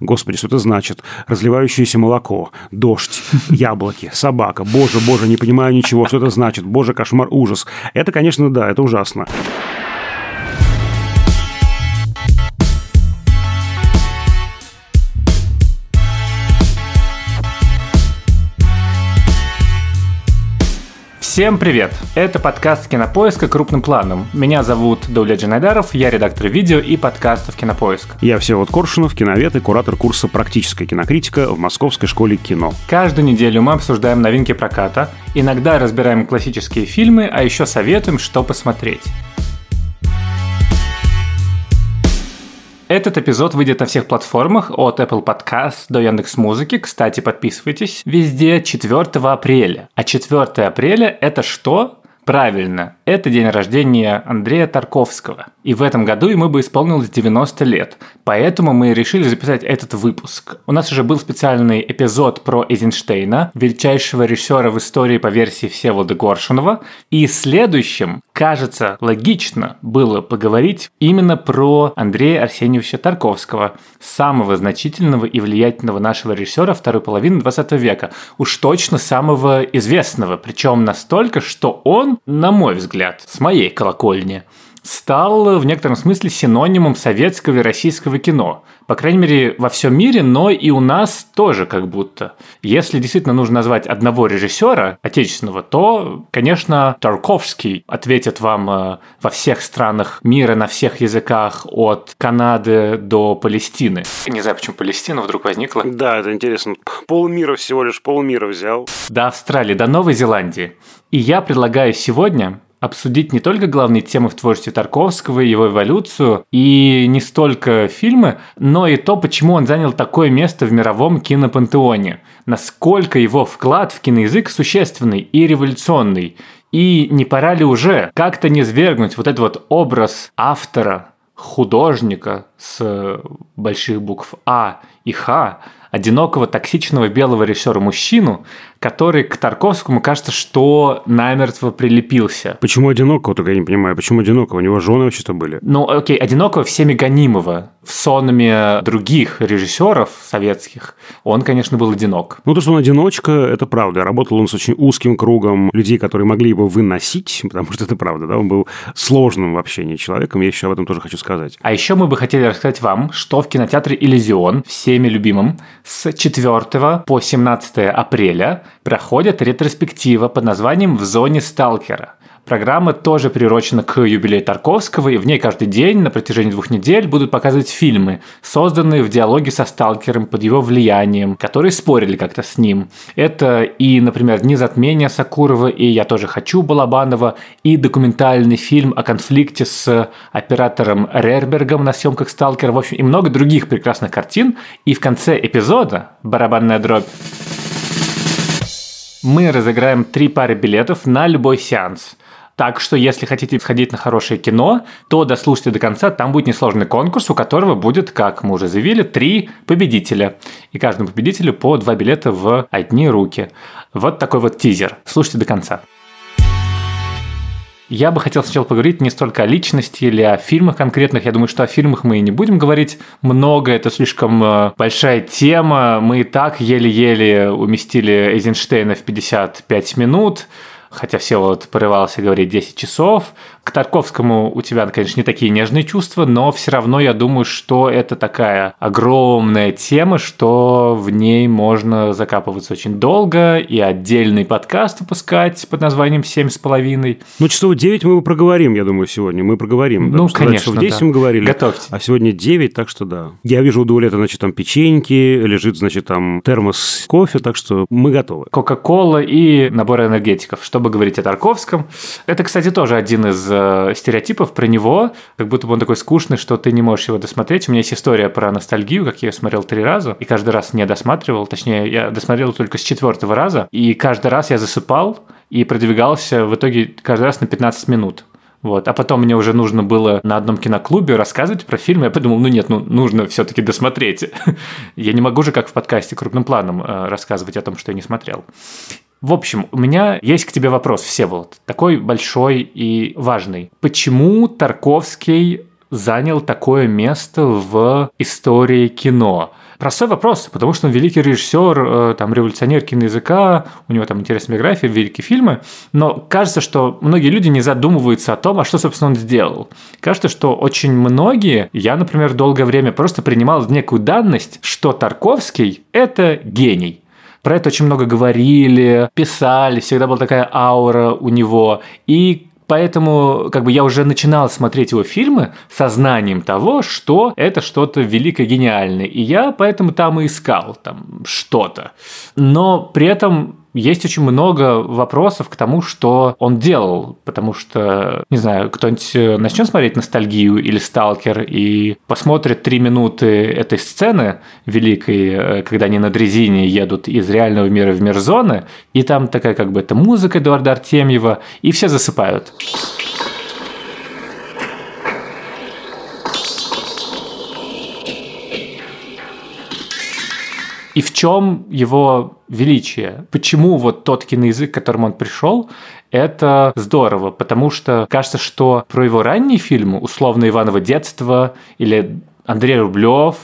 Господи, что это значит? Разливающееся молоко, дождь, яблоки, собака. Боже, боже, не понимаю ничего, что это значит. Боже, кошмар, ужас. Это, конечно, да, это ужасно. Всем привет! Это подкаст Кинопоиска крупным планом. Меня зовут Дауля Джанайдаров, я редактор видео и подкастов Кинопоиск. Я Всеволод Коршунов, киновед и куратор курса «Практическая кинокритика» в Московской школе кино. Каждую неделю мы обсуждаем новинки проката, иногда разбираем классические фильмы, а еще советуем, что посмотреть. Этот эпизод выйдет на всех платформах от Apple Podcast до Яндекс Музыки. Кстати, подписывайтесь везде 4 апреля. А 4 апреля это что? Правильно, это день рождения Андрея Тарковского. И в этом году ему бы исполнилось 90 лет. Поэтому мы решили записать этот выпуск. У нас уже был специальный эпизод про Эйзенштейна, величайшего режиссера в истории по версии Всеволода Горшунова. И следующим, кажется, логично было поговорить именно про Андрея Арсеньевича Тарковского, самого значительного и влиятельного нашего режиссера второй половины 20 века. Уж точно самого известного, причем настолько, что он на мой взгляд, с моей колокольни, стал в некотором смысле синонимом советского и российского кино. По крайней мере, во всем мире, но и у нас тоже как будто. Если действительно нужно назвать одного режиссера отечественного, то, конечно, Тарковский ответит вам э, во всех странах мира, на всех языках, от Канады до Палестины. Не знаю, почему Палестина вдруг возникла. Да, это интересно. Полмира всего лишь полмира взял. До Австралии, до Новой Зеландии. И я предлагаю сегодня обсудить не только главные темы в творчестве Тарковского, его эволюцию, и не столько фильмы, но и то, почему он занял такое место в мировом кинопантеоне, насколько его вклад в киноязык существенный и революционный, и не пора ли уже как-то не свергнуть вот этот вот образ автора, художника с больших букв А и Х, одинокого токсичного белого режиссера мужчину, который к Тарковскому кажется, что намертво прилепился. Почему одинокого, только я не понимаю, почему одинокого? У него жены вообще-то были. Ну, окей, одинокого всеми гонимого. В сонме других режиссеров советских он, конечно, был одинок. Ну, то, что он одиночка, это правда. Работал он с очень узким кругом людей, которые могли его выносить, потому что это правда, да, он был сложным в общении человеком, я еще об этом тоже хочу сказать. А еще мы бы хотели рассказать вам, что в кинотеатре «Иллюзион», всеми любимым, с 4 по 17 апреля проходит ретроспектива под названием «В зоне сталкера». Программа тоже приурочена к юбилею Тарковского, и в ней каждый день на протяжении двух недель будут показывать фильмы, созданные в диалоге со сталкером под его влиянием, которые спорили как-то с ним. Это и, например, «Дни затмения» Сакурова и «Я тоже хочу» Балабанова, и документальный фильм о конфликте с оператором Рербергом на съемках «Сталкера», в общем, и много других прекрасных картин. И в конце эпизода «Барабанная дробь» мы разыграем три пары билетов на любой сеанс. Так что, если хотите сходить на хорошее кино, то дослушайте до конца, там будет несложный конкурс, у которого будет, как мы уже заявили, три победителя. И каждому победителю по два билета в одни руки. Вот такой вот тизер. Слушайте до конца. Я бы хотел сначала поговорить не столько о личности или о фильмах конкретных. Я думаю, что о фильмах мы и не будем говорить много. Это слишком э, большая тема. Мы и так еле-еле уместили Эйзенштейна в 55 минут хотя все вот порывался говорить 10 часов. К Тарковскому у тебя, конечно, не такие нежные чувства, но все равно я думаю, что это такая огромная тема, что в ней можно закапываться очень долго и отдельный подкаст выпускать под названием «Семь с половиной». Ну, часов 9 мы проговорим, я думаю, сегодня. Мы проговорим. Ну, да, конечно, часов 10 да. мы говорили. Готовьте. А сегодня 9, так что да. Я вижу у Дуэлета, значит, там печеньки, лежит, значит, там термос кофе, так что мы готовы. Кока-кола и набор энергетиков, чтобы говорить о Тарковском. Это, кстати, тоже один из э, стереотипов про него, как будто бы он такой скучный, что ты не можешь его досмотреть. У меня есть история про ностальгию, как я ее смотрел три раза, и каждый раз не досматривал, точнее, я досмотрел только с четвертого раза, и каждый раз я засыпал и продвигался в итоге каждый раз на 15 минут. Вот. А потом мне уже нужно было на одном киноклубе рассказывать про фильм. Я подумал, ну нет, ну нужно все-таки досмотреть. я не могу же, как в подкасте, крупным планом э, рассказывать о том, что я не смотрел. В общем, у меня есть к тебе вопрос, Всеволод, такой большой и важный. Почему Тарковский занял такое место в истории кино? Простой вопрос, потому что он великий режиссер, э, там, революционер киноязыка, у него там интересная биография, великие фильмы, но кажется, что многие люди не задумываются о том, а что, собственно, он сделал. Кажется, что очень многие, я, например, долгое время просто принимал некую данность, что Тарковский – это гений. Про это очень много говорили, писали, всегда была такая аура у него. И Поэтому как бы я уже начинал смотреть его фильмы со знанием того, что это что-то великое, гениальное. И я поэтому там и искал там что-то. Но при этом есть очень много вопросов к тому, что он делал, потому что, не знаю, кто-нибудь э, начнет смотреть «Ностальгию» или «Сталкер» и посмотрит три минуты этой сцены великой, э, когда они на дрезине едут из реального мира в мир зоны, и там такая как бы это музыка Эдуарда Артемьева, и все засыпают. И в чем его величие? Почему вот тот киноязык, к которому он пришел, это здорово, потому что кажется, что про его ранние фильмы, условно Иваново детство или Андрей Рублев,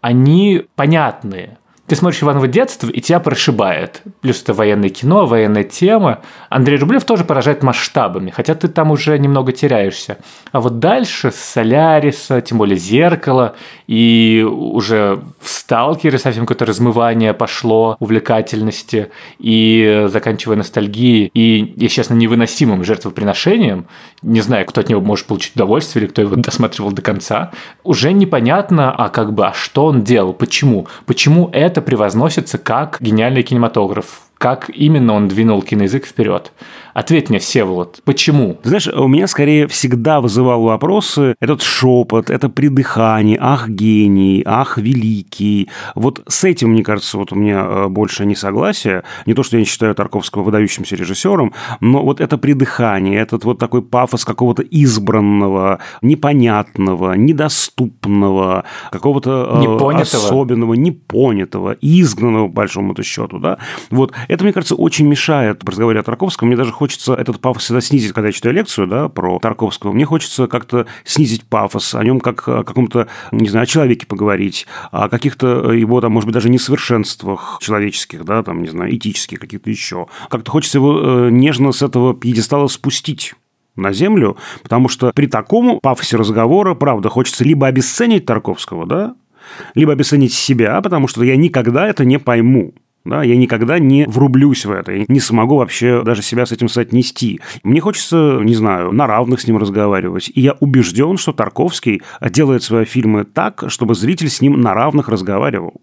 они понятные ты смотришь Иваново детство, и тебя прошибает. Плюс это военное кино, военная тема. Андрей Рублев тоже поражает масштабами, хотя ты там уже немного теряешься. А вот дальше Соляриса, тем более Зеркало, и уже в Сталкере совсем какое-то размывание пошло увлекательности, и заканчивая ностальгией, и, если честно, невыносимым жертвоприношением, не знаю, кто от него может получить удовольствие, или кто его досматривал до конца, уже непонятно, а как бы, а что он делал, почему? Почему это превозносится как гениальный кинематограф, как именно он двинул киноязык вперед. Ответь мне, Всеволод, почему? Ты знаешь, у меня скорее всегда вызывал вопросы этот шепот, это придыхание, ах, гений, ах, великий. Вот с этим, мне кажется, вот у меня э, больше несогласие. Не то, что я не считаю Тарковского выдающимся режиссером, но вот это придыхание, этот вот такой пафос какого-то избранного, непонятного, недоступного, какого-то э, непонятого. особенного, непонятого, изгнанного, по большому счету, да. Вот это, мне кажется, очень мешает разговоре о Тарковском. Мне даже хочется этот пафос всегда снизить, когда я читаю лекцию да, про Тарковского. Мне хочется как-то снизить пафос, о нем как о каком-то, не знаю, о человеке поговорить, о каких-то его, там, может быть, даже несовершенствах человеческих, да, там, не знаю, этических, каких-то еще. Как-то хочется его э, нежно с этого пьедестала спустить на землю, потому что при таком пафосе разговора, правда, хочется либо обесценить Тарковского, да, либо обесценить себя, потому что я никогда это не пойму. Да, я никогда не врублюсь в это, я не смогу вообще даже себя с этим соотнести. Мне хочется, не знаю, на равных с ним разговаривать. И я убежден, что Тарковский делает свои фильмы так, чтобы зритель с ним на равных разговаривал.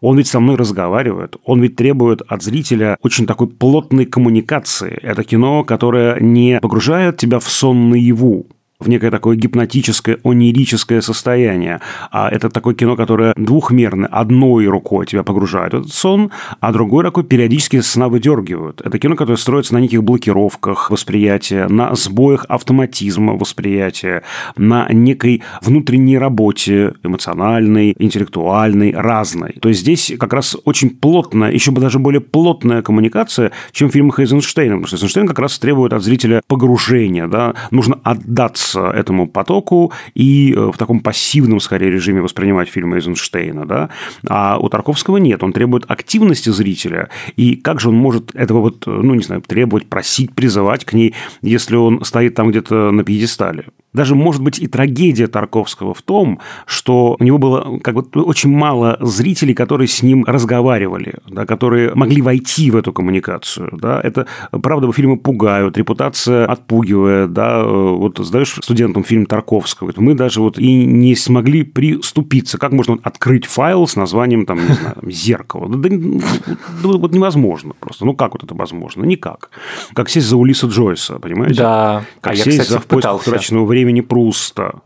Он ведь со мной разговаривает, он ведь требует от зрителя очень такой плотной коммуникации. Это кино, которое не погружает тебя в сон наяву, в некое такое гипнотическое, онирическое состояние. А это такое кино, которое двухмерное. Одной рукой тебя погружает в этот сон, а другой рукой периодически сна выдергивают. Это кино, которое строится на неких блокировках восприятия, на сбоях автоматизма восприятия, на некой внутренней работе эмоциональной, интеллектуальной, разной. То есть здесь как раз очень плотная, еще бы даже более плотная коммуникация, чем в фильмах Эйзенштейна. Потому что Эйзенштейн как раз требует от зрителя погружения. Да? Нужно отдаться поддаться этому потоку и э, в таком пассивном, скорее, режиме воспринимать фильмы Эйзенштейна, да, а у Тарковского нет, он требует активности зрителя, и как же он может этого вот, э, ну, не знаю, требовать, просить, призывать к ней, если он стоит там где-то на пьедестале? Даже, может быть, и трагедия Тарковского в том, что у него было как бы очень мало зрителей, которые с ним разговаривали, да, которые могли войти в эту коммуникацию. Да. Это, правда, фильмы пугают, репутация отпугивает. Да. Вот сдаешь студентам фильм Тарковского, мы даже вот и не смогли приступиться. Как можно открыть файл с названием, там, не знаю, «Зеркало»? Да, да, да, вот невозможно просто. Ну, как вот это возможно? Никак. Как сесть за Улиса Джойса, понимаете? Да. Как а сесть я, кстати, за «В поисках времени» времени Пруста.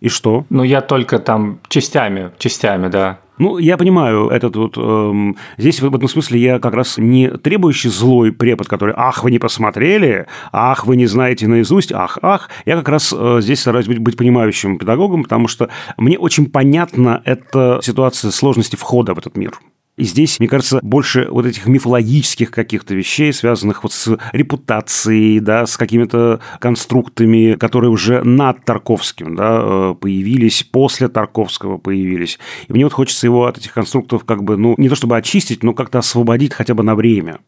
И что? Ну, я только там частями, частями, да. Ну, я понимаю, этот вот... Эм, здесь в этом смысле я как раз не требующий злой препод, который «ах, вы не посмотрели», «ах, вы не знаете наизусть», «ах, ах». Я как раз э, здесь стараюсь быть, быть понимающим педагогом, потому что мне очень понятна эта ситуация сложности входа в этот мир. И здесь, мне кажется, больше вот этих мифологических каких-то вещей, связанных вот с репутацией, да, с какими-то конструктами, которые уже над Тарковским, да, э, появились, после Тарковского появились. И мне вот хочется его от этих конструктов как бы, ну, не то чтобы очистить, но как-то освободить хотя бы на время.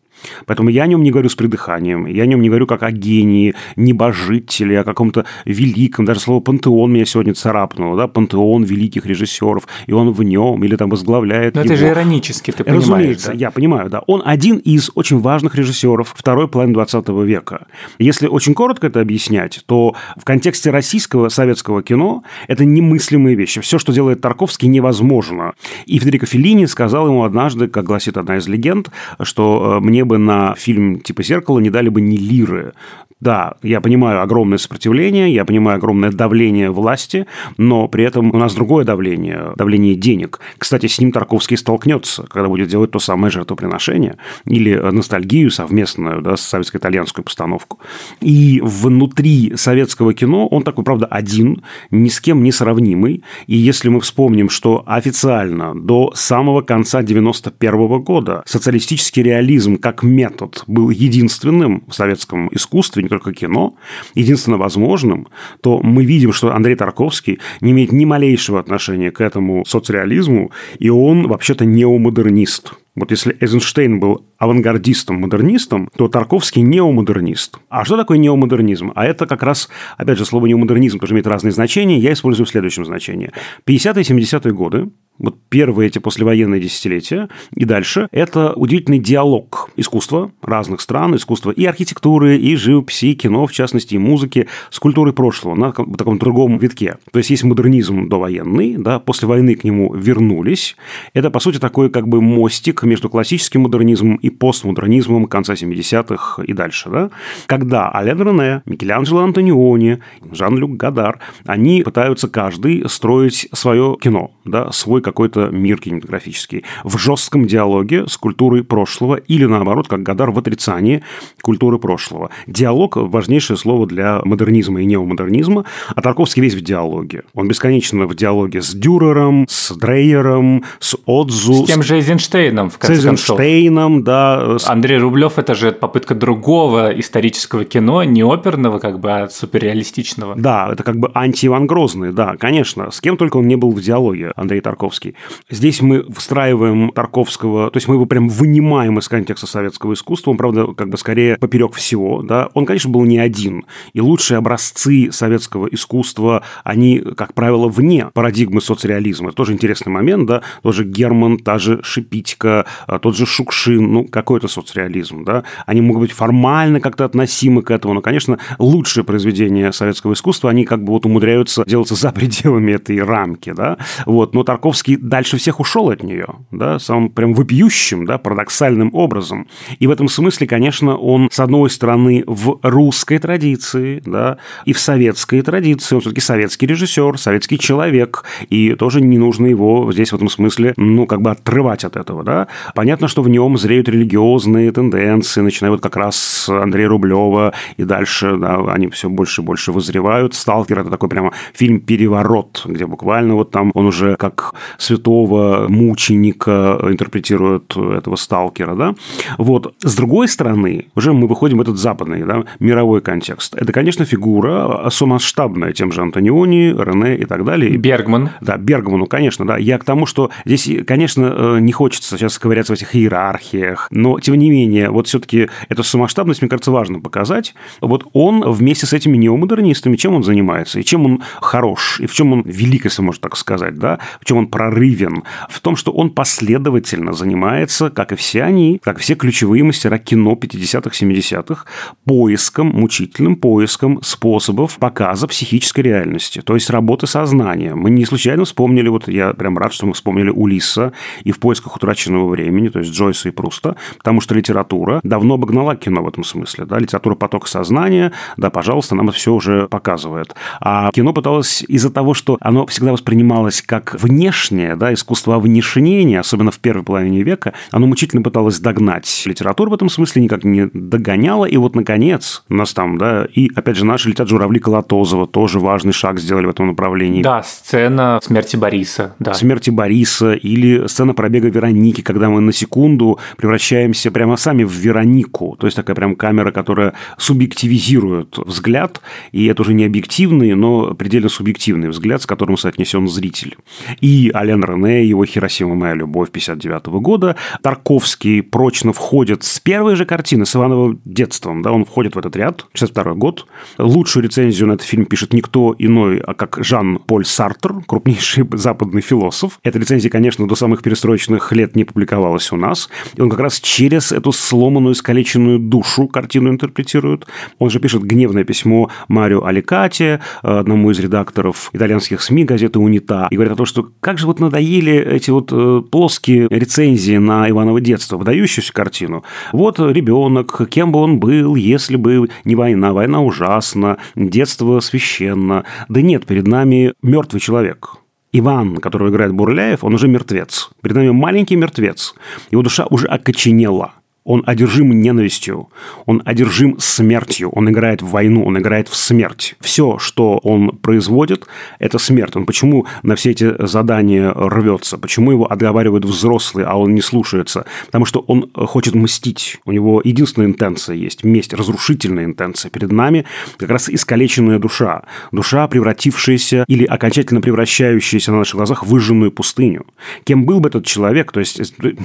Поэтому я о нем не говорю с придыханием, я о нем не говорю как о гении, небожителе, о каком-то великом, даже слово «пантеон» меня сегодня царапнуло, да, пантеон великих режиссеров, и он в нем или там возглавляет Но его. это же иронически, ты понимаешь, Разумеется, да? я понимаю, да. Он один из очень важных режиссеров второй половины 20 века. Если очень коротко это объяснять, то в контексте российского советского кино это немыслимые вещи. Все, что делает Тарковский, невозможно. И Федерико Феллини сказал ему однажды, как гласит одна из легенд, что э, мне бы на фильм типа «Зеркало» не дали бы ни лиры. Да, я понимаю огромное сопротивление, я понимаю огромное давление власти, но при этом у нас другое давление, давление денег. Кстати, с ним Тарковский столкнется, когда будет делать то самое жертвоприношение или ностальгию совместную, да, советско-итальянскую постановку. И внутри советского кино он такой, правда, один, ни с кем не сравнимый. И если мы вспомним, что официально до самого конца 91 года социалистический реализм как метод был единственным в советском искусстве, только кино, единственно возможным, то мы видим, что Андрей Тарковский не имеет ни малейшего отношения к этому соцреализму, и он вообще-то неомодернист. Вот если Эйзенштейн был авангардистом-модернистом, то Тарковский неомодернист. А что такое неомодернизм? А это как раз, опять же, слово неомодернизм тоже имеет разные значения. Я использую в следующем значении. 50-е 70-е годы, вот первые эти послевоенные десятилетия и дальше, это удивительный диалог искусства разных стран, искусства и архитектуры, и живописи, и кино, в частности, и музыки, с культурой прошлого на таком другом витке. То есть, есть модернизм довоенный, да, после войны к нему вернулись. Это, по сути, такой как бы мостик между классическим модернизмом и постмодернизмом конца 70-х и дальше, да, когда Ален Рене, Микеланджело Антониони, Жан-Люк Гадар, они пытаются каждый строить свое кино, да, свой какой-то мир кинематографический в жестком диалоге с культурой прошлого или, наоборот, как Гадар в отрицании культуры прошлого. Диалог – важнейшее слово для модернизма и неомодернизма, а Тарковский весь в диалоге. Он бесконечно в диалоге с Дюрером, с Дрейером, с Отзу. С тем же Эйзенштейном, в с конце концов. Эйзенштейном, да. с- Андрей Рублев это же попытка другого исторического кино, не оперного, как бы, а суперреалистичного. Да, это как бы анти-Иван Грозный, да, конечно. С кем только он не был в диалоге, Андрей Тарковский. Здесь мы встраиваем Тарковского, то есть мы его прям вынимаем из контекста советского искусства, он, правда, как бы скорее поперек всего, да. Он, конечно, был не один. И лучшие образцы советского искусства, они, как правило, вне парадигмы соцреализма. Это тоже интересный момент, да. Тот же Герман, та же Шипитько, а, тот же Шукшин, ну, какой-то соцреализм, да. Они могут быть формально как-то относимы к этому, но, конечно, лучшие произведения советского искусства, они как бы вот умудряются делаться за пределами этой рамки, да. Вот, но Тарковский дальше всех ушел от нее, да, самым прям вопиющим, да, парадоксальным образом. И в этом смысле, конечно, он, с одной стороны, в русской традиции, да, и в советской традиции, он все-таки советский режиссер, советский человек, и тоже не нужно его здесь в этом смысле, ну, как бы отрывать от этого, да. Понятно, что в нем зреют религиозные тенденции, начиная вот как раз с Андрея Рублева, и дальше, да, они все больше и больше вызревают. «Сталкер» — это такой прямо фильм-переворот, где буквально вот там он уже как святого мученика интерпретирует этого сталкера, да. Вот. С другой стороны, уже мы выходим в этот западный, да, мировой контекст. Это, конечно, фигура сумасштабная тем же Антониони, Рене и так далее. Бергман. да, Бергману, конечно, да. Я к тому, что здесь, конечно, э, не хочется сейчас ковыряться в этих иерархиях, но, тем не менее, вот все-таки эту самоштабность, мне кажется, важно показать. Вот он вместе с этими неомодернистами, чем он занимается, и чем он хорош, и в чем он велик, если можно так сказать, да, в чем он прорывен, в том, что он последовательно занимается, как и все они, как все ключевые мастера кино 50-х, 70-х, поиском, мучительным поиском способов показа психической реальности, то есть работы сознанием. Мы не случайно вспомнили, вот я прям рад, что мы вспомнили Улисса и в поисках утраченного времени, то есть Джойса и Пруста, потому что литература давно обогнала кино в этом смысле. Да? Литература поток сознания, да, пожалуйста, нам это все уже показывает. А кино пыталось из-за того, что оно всегда воспринималось как внешнее, да, искусство внешнения, особенно в первой половине века, оно мучительно пыталось догнать. Литература в этом смысле никак не догоняла, и вот, наконец, у нас там, да, и, опять же, наши летят журавли Колотозова, тоже важный шаг сделали в этом направлении. Да, сцена смерти Бориса, да. Смерти Бориса или сцена пробега Вероники, когда мы на секунду превращаемся прямо сами в Веронику, то есть такая прям камера, которая субъективизирует взгляд, и это уже не объективный, но предельно субъективный взгляд, с которым соотнесен зритель. И Ален Рене, его «Хиросима. Моя любовь» 59 года, Тарковский прочно входит с первой же картины, с Ивановым детством, да, он входит в этот ряд, 62 год. Лучшую рецензию на этот фильм пишет никто иной, а как Жан-Поль Сартер, крупнейший западный философ. Эта рецензия, конечно, до самых перестроечных лет не публиковалась у нас. И он как раз через эту сломанную, искалеченную душу картину интерпретирует. Он же пишет гневное письмо Марио Аликате, одному из редакторов итальянских СМИ газеты «Унита», и говорит о том, что как же вот надоели эти вот э, плоские рецензии на Иваново детство, выдающуюся картину. Вот ребенок, кем бы он был, если бы не война, война ужасна, детство священно. Да нет, перед нами мертвый человек. Иван, которого играет Бурляев, он уже мертвец. Перед нами маленький мертвец. Его душа уже окоченела. Он одержим ненавистью, он одержим смертью, он играет в войну, он играет в смерть. Все, что он производит, это смерть. Он почему на все эти задания рвется? Почему его отговаривают взрослые, а он не слушается? Потому что он хочет мстить. У него единственная интенция есть – месть, разрушительная интенция. Перед нами как раз искалеченная душа. Душа, превратившаяся или окончательно превращающаяся на наших глазах в выжженную пустыню. Кем был бы этот человек? То есть,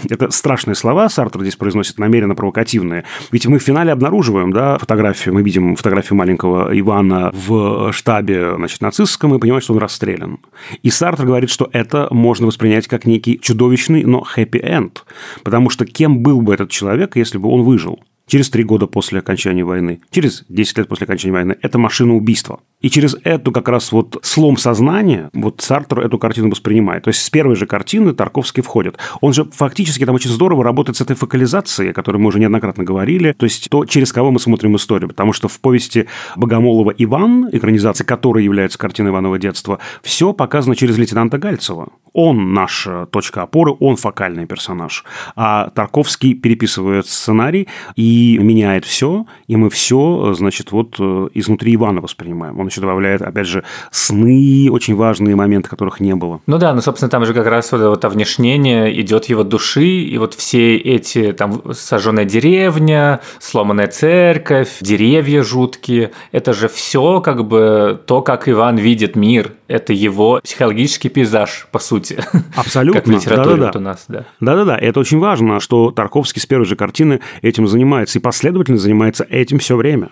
это страшные слова Сартер здесь произносит намеренно провокативные. Ведь мы в финале обнаруживаем, да, фотографию, мы видим фотографию маленького Ивана в штабе, значит, нацистском, и понимаем, что он расстрелян. И Сартер говорит, что это можно воспринять как некий чудовищный, но хэппи-энд. Потому что кем был бы этот человек, если бы он выжил? через три года после окончания войны, через 10 лет после окончания войны, это машина убийства. И через эту как раз вот слом сознания, вот Сартер эту картину воспринимает. То есть с первой же картины Тарковский входит. Он же фактически там очень здорово работает с этой фокализацией, о которой мы уже неоднократно говорили, то есть то, через кого мы смотрим историю. Потому что в повести Богомолова «Иван», экранизация которой является картиной Иванова детства, все показано через лейтенанта Гальцева. Он наша точка опоры, он фокальный персонаж. А Тарковский переписывает сценарий и меняет все, и мы все, значит, вот э, изнутри Ивана воспринимаем. Он еще добавляет, опять же, сны, очень важные моменты, которых не было. Ну да, ну, собственно, там же как раз вот, вот овнешнение идет его души, и вот все эти, там, сожженная деревня, сломанная церковь, деревья жуткие, это же все как бы то, как Иван видит мир, это его психологический пейзаж, по сути. Абсолютно. Как в литературе да, да, да. у нас, да. Да-да-да, это очень важно, что Тарковский с первой же картины этим занимается и последовательно занимается этим все время.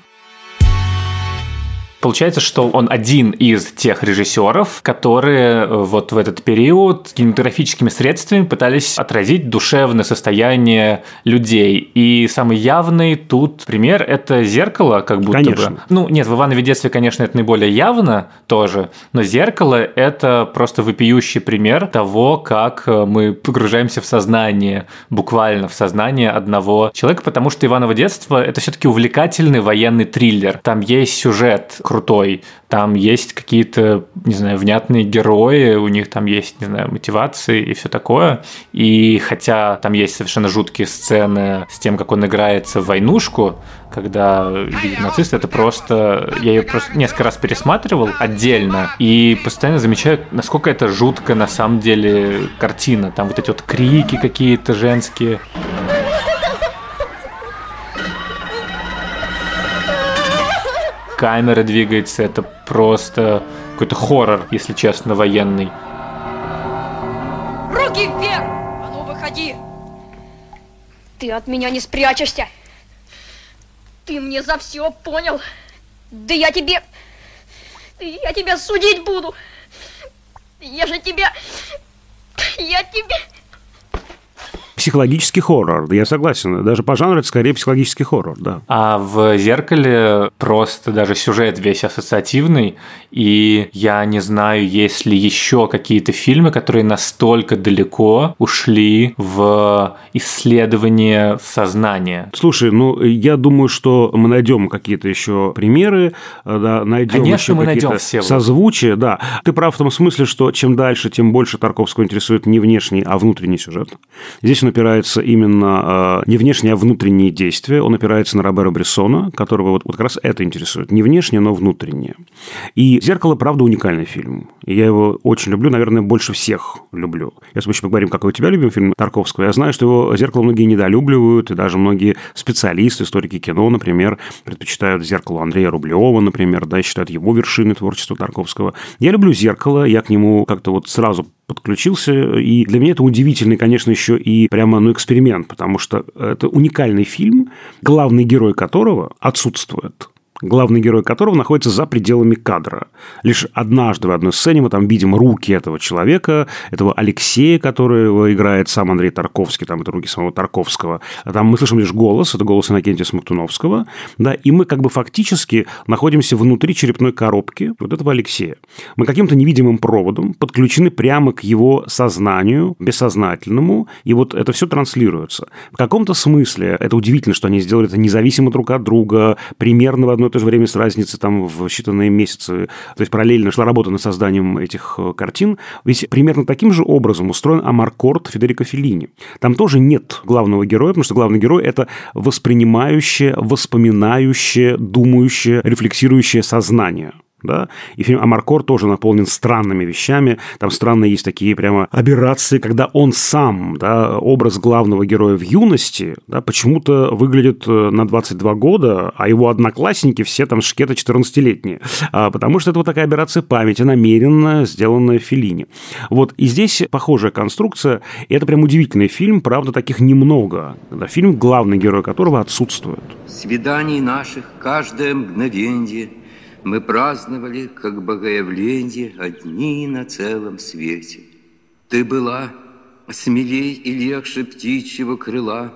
Получается, что он один из тех режиссеров, которые э, вот в этот период кинематографическими средствами пытались отразить душевное состояние людей. И самый явный тут пример – это «Зеркало», как будто конечно. бы. Ну, нет, в «Иванове детстве», конечно, это наиболее явно тоже, но «Зеркало» – это просто вопиющий пример того, как э, мы погружаемся в сознание, буквально в сознание одного человека, потому что «Иваново детство» – это все таки увлекательный военный триллер. Там есть сюжет, крутой. Там есть какие-то, не знаю, внятные герои, у них там есть, не знаю, мотивации и все такое. И хотя там есть совершенно жуткие сцены с тем, как он играется в войнушку, когда видит нацист, это просто... Я ее просто несколько раз пересматривал отдельно и постоянно замечаю, насколько это жутко на самом деле картина. Там вот эти вот крики какие-то женские. Камера двигается, это просто какой-то хоррор, если честно, военный. Руки вверх! А ну выходи! Ты от меня не спрячешься! Ты мне за все понял! Да я тебе... Я тебя судить буду! Я же тебя... Я тебе... психологический хоррор, я согласен. Даже по жанру это скорее психологический хоррор, да. А в «Зеркале» просто даже сюжет весь ассоциативный, и я не знаю, есть ли еще какие-то фильмы, которые настолько далеко ушли в исследование сознания. Слушай, ну, я думаю, что мы найдем какие-то еще примеры, да, найдем Конечно, еще мы найдем все. созвучия, да. Ты прав в том смысле, что чем дальше, тем больше Тарковского интересует не внешний, а внутренний сюжет. Здесь он опирается именно э, не внешние, а внутренние действия. Он опирается на Робера Брессона, которого вот, вот как раз это интересует. Не внешнее, но внутреннее. И «Зеркало», правда, уникальный фильм. Я его очень люблю, наверное, больше всех люблю. Если мы еще поговорим, какой у тебя любимый фильм Тарковского, я знаю, что его «Зеркало» многие недолюбливают, и даже многие специалисты, историки кино, например, предпочитают «Зеркало» Андрея Рублева, например, да, считают его вершиной творчества Тарковского. Я люблю «Зеркало», я к нему как-то вот сразу подключился, и для меня это удивительный, конечно, еще и прямо ну, эксперимент, потому что это уникальный фильм, главный герой которого отсутствует главный герой которого находится за пределами кадра. Лишь однажды в одной сцене мы там видим руки этого человека, этого Алексея, которого играет сам Андрей Тарковский, там это руки самого Тарковского. А там мы слышим лишь голос, это голос Иннокентия Смоктуновского, да, и мы как бы фактически находимся внутри черепной коробки вот этого Алексея. Мы каким-то невидимым проводом подключены прямо к его сознанию, бессознательному, и вот это все транслируется. В каком-то смысле это удивительно, что они сделали это независимо друг от друга, примерно в одно и то же время с разницей там в считанные месяцы. То есть параллельно шла работа над созданием этих э, картин. Ведь примерно таким же образом устроен Амаркорд Федерико Феллини. Там тоже нет главного героя, потому что главный герой – это воспринимающее, воспоминающее, думающее, рефлексирующее сознание да, и фильм «Амаркор» тоже наполнен странными вещами, там странные есть такие прямо аберрации, когда он сам, да, образ главного героя в юности, да, почему-то выглядит э, на 22 года, а его одноклассники все там шкеты 14-летние, а, потому что это вот такая операция памяти, намеренно сделанная в Филине. Вот, и здесь похожая конструкция, и это прям удивительный фильм, правда, таких немного, да, фильм, главный герой которого отсутствует. Свиданий наших каждое мгновенье – мы праздновали, как богоявление, одни на целом свете. Ты была смелей и легче птичьего крыла,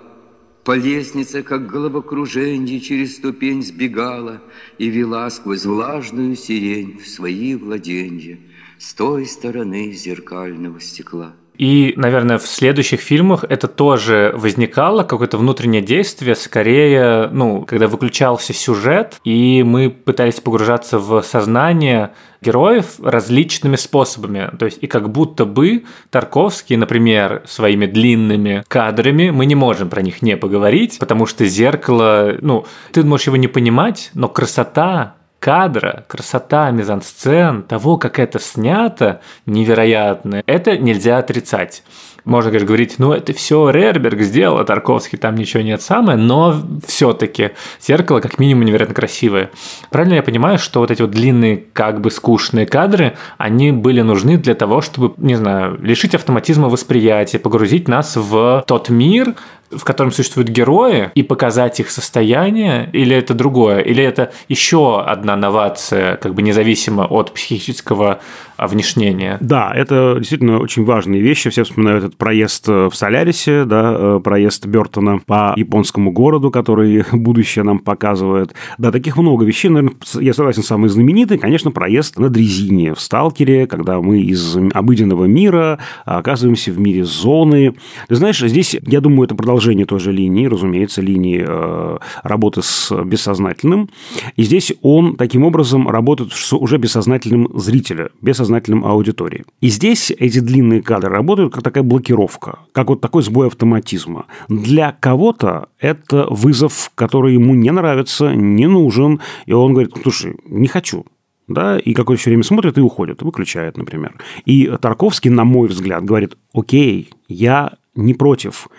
По лестнице, как головокруженье, через ступень сбегала И вела сквозь влажную сирень в свои владенья С той стороны зеркального стекла. И, наверное, в следующих фильмах это тоже возникало, какое-то внутреннее действие, скорее, ну, когда выключался сюжет, и мы пытались погружаться в сознание героев различными способами. То есть, и как будто бы Тарковский, например, своими длинными кадрами, мы не можем про них не поговорить, потому что зеркало, ну, ты можешь его не понимать, но красота кадра, красота мизансцен, того, как это снято, невероятно, это нельзя отрицать. Можно, конечно, говорить, ну это все Рерберг сделал, а Тарковский там ничего нет самое, но все-таки зеркало как минимум невероятно красивое. Правильно я понимаю, что вот эти вот длинные, как бы скучные кадры, они были нужны для того, чтобы, не знаю, лишить автоматизма восприятия, погрузить нас в тот мир, в котором существуют герои, и показать их состояние, или это другое, или это еще одна новация, как бы независимо от психического внешнения. Да, это действительно очень важные вещи. Все вспоминают этот проезд в Солярисе, да, э, проезд Бертона по японскому городу, который будущее нам показывает. Да, таких много вещей. Наверное, я согласен, самый знаменитый, конечно, проезд на дрезине в Сталкере, когда мы из обыденного мира оказываемся в мире зоны. Ты знаешь, здесь, я думаю, это продолжение той же линии, разумеется, линии э, работы с бессознательным. И здесь он таким образом работает уже бессознательным зрителя, бессознательным сознательным аудитории. И здесь эти длинные кадры работают как такая блокировка, как вот такой сбой автоматизма. Для кого-то это вызов, который ему не нравится, не нужен, и он говорит, слушай, не хочу, да, и какое-то время смотрит и уходит, выключает, например. И Тарковский, на мой взгляд, говорит, окей, я не против,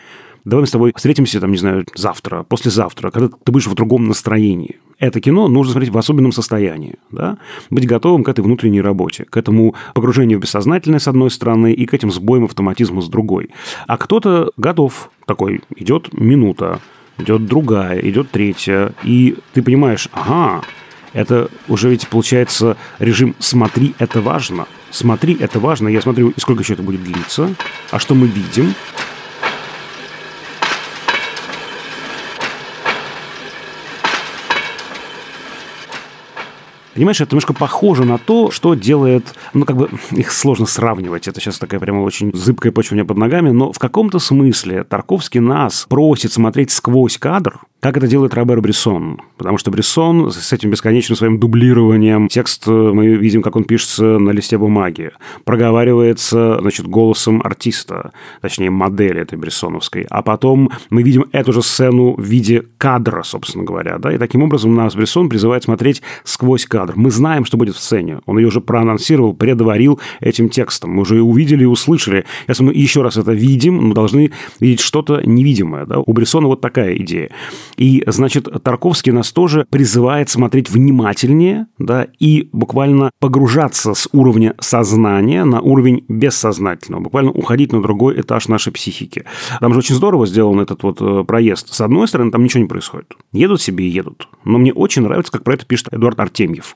давай мы с тобой встретимся, там, не знаю, завтра, послезавтра, когда ты будешь в другом настроении это кино нужно смотреть в особенном состоянии. Да? Быть готовым к этой внутренней работе, к этому погружению в бессознательное с одной стороны и к этим сбоям автоматизма с другой. А кто-то готов такой, идет минута, идет другая, идет третья, и ты понимаешь, ага, это уже ведь получается режим «смотри, это важно». «Смотри, это важно». Я смотрю, сколько еще это будет длиться, а что мы видим – Понимаешь, это немножко похоже на то, что делает, ну, как бы, их сложно сравнивать, это сейчас такая прямо очень зыбкая почва у меня под ногами, но в каком-то смысле Тарковский нас просит смотреть сквозь кадр, как это делает Робер Брессон? Потому что Брессон с этим бесконечным своим дублированием, текст э, мы видим, как он пишется на листе бумаги, проговаривается, значит, голосом артиста, точнее, модели этой брессоновской, а потом мы видим эту же сцену в виде кадра, собственно говоря, да, и таким образом нас Брессон призывает смотреть сквозь кадр. Мы знаем, что будет в сцене. Он ее уже проанонсировал, предварил этим текстом. Мы уже увидели и услышали. Если мы еще раз это видим, мы должны видеть что-то невидимое, да. У Брессона вот такая идея. И, значит, Тарковский нас тоже призывает смотреть внимательнее, да, и буквально погружаться с уровня сознания на уровень бессознательного, буквально уходить на другой этаж нашей психики. Там же очень здорово сделан этот вот э, проезд. С одной стороны, там ничего не происходит. Едут себе и едут. Но мне очень нравится, как про это пишет Эдуард Артемьев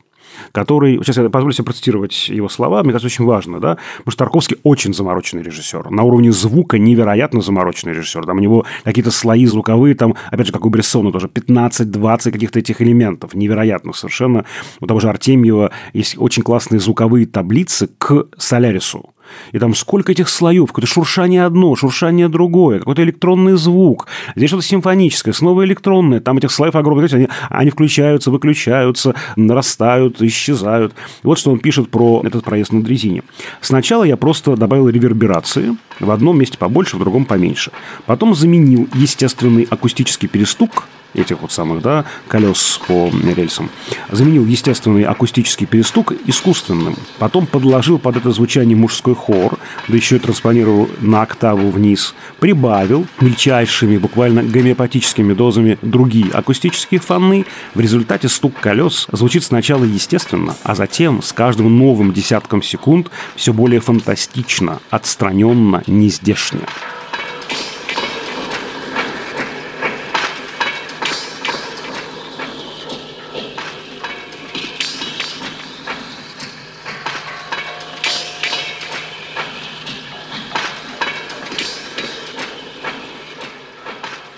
который, сейчас я позволю себе процитировать его слова, мне кажется, очень важно, да, потому что Тарковский очень замороченный режиссер, на уровне звука невероятно замороченный режиссер, там у него какие-то слои звуковые, там, опять же, как у Брессона тоже, 15-20 каких-то этих элементов, невероятно совершенно. У того же Артемьева есть очень классные звуковые таблицы к Солярису, и там сколько этих слоев, какое-то шуршание одно, шуршание другое, какой-то электронный звук. Здесь что-то симфоническое, снова электронное. Там этих слоев огромное они, они включаются, выключаются, нарастают, исчезают. И вот что он пишет про этот проезд на дрезине. Сначала я просто добавил реверберации, в одном месте побольше, в другом поменьше. Потом заменил естественный акустический перестук этих вот самых, да, колес по рельсам, заменил естественный акустический перестук искусственным. Потом подложил под это звучание мужской хор, да еще и транспонировал на октаву вниз, прибавил мельчайшими, буквально гомеопатическими дозами другие акустические фоны. В результате стук колес звучит сначала естественно, а затем с каждым новым десятком секунд все более фантастично, отстраненно, нездешне.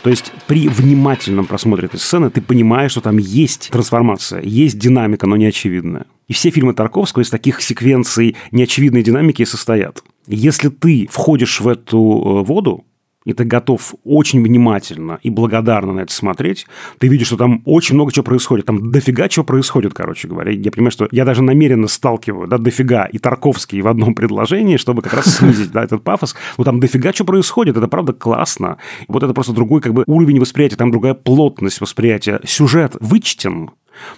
То есть при внимательном просмотре этой сцены ты понимаешь, что там есть трансформация, есть динамика, но не очевидная. И все фильмы Тарковского из таких секвенций неочевидной динамики состоят. Если ты входишь в эту э, воду, и ты готов очень внимательно и благодарно на это смотреть, ты видишь, что там очень много чего происходит. Там дофига чего происходит, короче говоря. Я понимаю, что я даже намеренно сталкиваю, да, дофига и Тарковский в одном предложении, чтобы как раз снизить, да, этот пафос. Но там дофига чего происходит, это правда классно. Вот это просто другой как бы уровень восприятия, там другая плотность восприятия. Сюжет вычтен,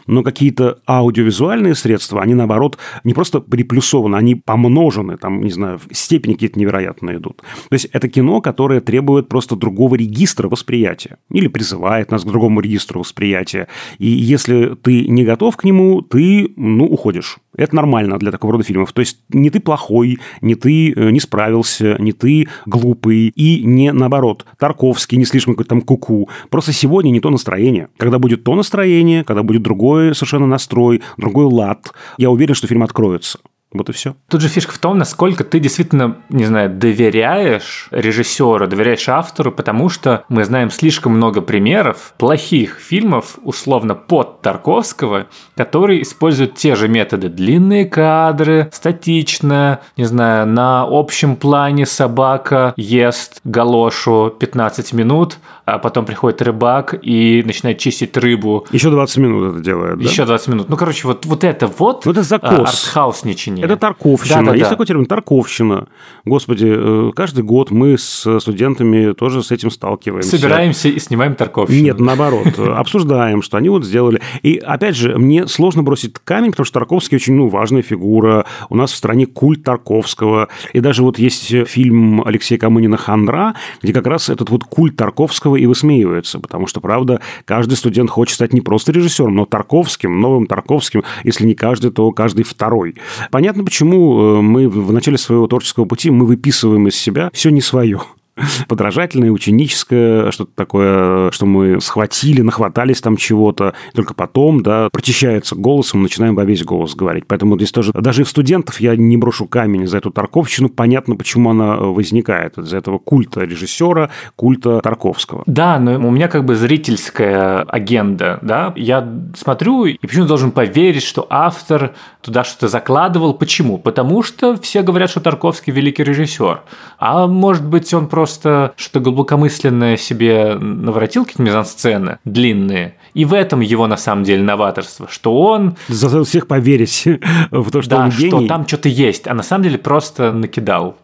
но какие-то аудиовизуальные средства, они, наоборот, не просто приплюсованы, они помножены, там, не знаю, степени какие-то невероятные идут. То есть это кино, которое требует просто другого регистра восприятия или призывает нас к другому регистру восприятия. И если ты не готов к нему, ты, ну, уходишь. Это нормально для такого рода фильмов. То есть не ты плохой, не ты э, не справился, не ты глупый и не наоборот. Тарковский не слишком какой-то там куку. Просто сегодня не то настроение. Когда будет то настроение, когда будет другой совершенно настрой, другой лад, я уверен, что фильм откроется. Вот и все. Тут же фишка в том, насколько ты действительно, не знаю, доверяешь режиссеру, доверяешь автору, потому что мы знаем слишком много примеров плохих фильмов, условно, под Тарковского, которые используют те же методы. Длинные кадры, статично, не знаю, на общем плане собака ест галошу 15 минут, а потом приходит рыбак и начинает чистить рыбу. Еще 20 минут это делает, да? Еще 20 минут. Ну, короче, вот, вот это вот ну, это закос. А, артхаусничание. Это Тарковщина. Да, да, Есть да. такой термин Тарковщина. Господи, э, каждый год мы с студентами тоже с этим сталкиваемся. Собираемся и снимаем Тарковщину. Нет, наоборот. Обсуждаем, что они вот сделали. И, опять же, мне сложно бросить камень, потому что Тарковский очень ну, важная фигура. У нас в стране культ Тарковского. И даже вот есть фильм Алексея Камынина «Хандра», где как раз этот вот культ Тарковского и высмеивается, потому что, правда, каждый студент хочет стать не просто режиссером, но Тарковским, новым Тарковским, если не каждый, то каждый второй. Понятно, почему э, мы в начале своего творческого пути мы выписываем из себя все не свое. Подражательное, ученическое, что-то такое, что мы схватили, нахватались там чего-то, только потом, да, прочищается голосом, начинаем во весь голос говорить. Поэтому здесь тоже, даже в студентов я не брошу камень за эту Тарковщину, понятно, почему она возникает, из-за этого культа режиссера, культа Тарковского. Да, но у меня как бы зрительская агенда, да, я смотрю и почему должен поверить, что автор туда что-то закладывал. Почему? Потому что все говорят, что Тарковский великий режиссер. А может быть, он просто что-то глубокомысленное себе наворотил, какие-то мизансцены длинные. И в этом его на самом деле новаторство, что он... Заставил всех поверить в то, что да, он гений. что там что-то есть, а на самом деле просто накидал.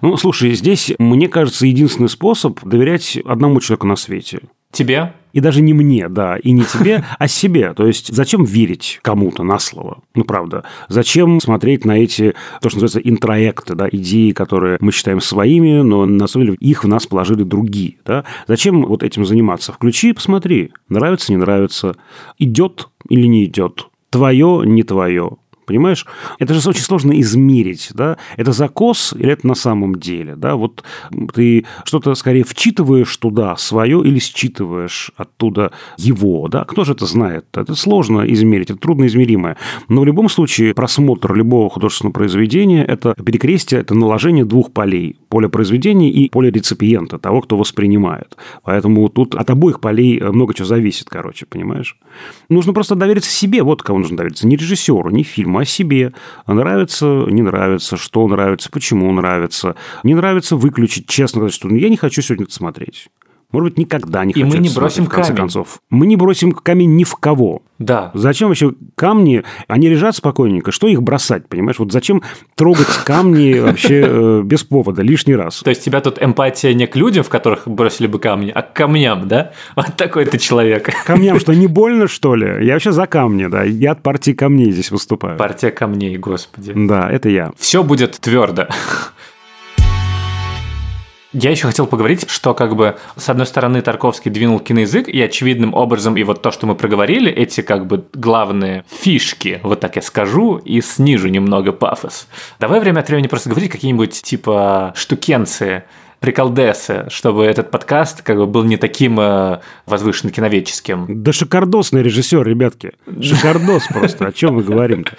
Ну, слушай, здесь, мне кажется, единственный способ доверять одному человеку на свете. Тебе? И даже не мне, да, и не тебе, а себе. То есть, зачем верить кому-то на слово? Ну, правда. Зачем смотреть на эти, то, что называется, интроекты, да, идеи, которые мы считаем своими, но на самом деле их в нас положили другие, да? Зачем вот этим заниматься? Включи и посмотри. Нравится, не нравится. Идет или не идет. Твое, не твое. Понимаешь? Это же очень сложно измерить, да? Это закос или это на самом деле, да? Вот ты что-то скорее вчитываешь туда свое или считываешь оттуда его, да? Кто же это знает? Это сложно измерить, это трудно измеримое. Но в любом случае просмотр любого художественного произведения – это перекрестие, это наложение двух полей. Поле произведения и поле реципиента, того, кто воспринимает. Поэтому тут от обоих полей много чего зависит, короче, понимаешь? Нужно просто довериться себе, вот кому нужно довериться. Не режиссеру, не фильму, о себе. Нравится, не нравится, что нравится, почему нравится. Не нравится выключить, честно сказать, что я не хочу сегодня это смотреть. Может быть, никогда не И мы не бросим в конце камень. концов. Мы не бросим камень ни в кого. Да. Зачем вообще камни? Они лежат спокойненько. Что их бросать, понимаешь? Вот зачем трогать камни вообще э, без повода лишний раз? То есть тебя тут эмпатия не к людям, в которых бросили бы камни, а к камням, да? Вот такой ты человек. Камням что, не больно, что ли? Я вообще за камни, да. Я от партии камней здесь выступаю. Партия камней, господи. Да, это я. Все будет твердо. Я еще хотел поговорить, что как бы с одной стороны Тарковский двинул киноязык, и очевидным образом, и вот то, что мы проговорили, эти как бы главные фишки, вот так я скажу, и снижу немного пафос. Давай время от времени просто говорить какие-нибудь типа штукенции, приколдесы, чтобы этот подкаст как бы был не таким э, возвышенно киноведческим. Да шикардосный режиссер, ребятки. Шикардос просто. О чем мы говорим-то?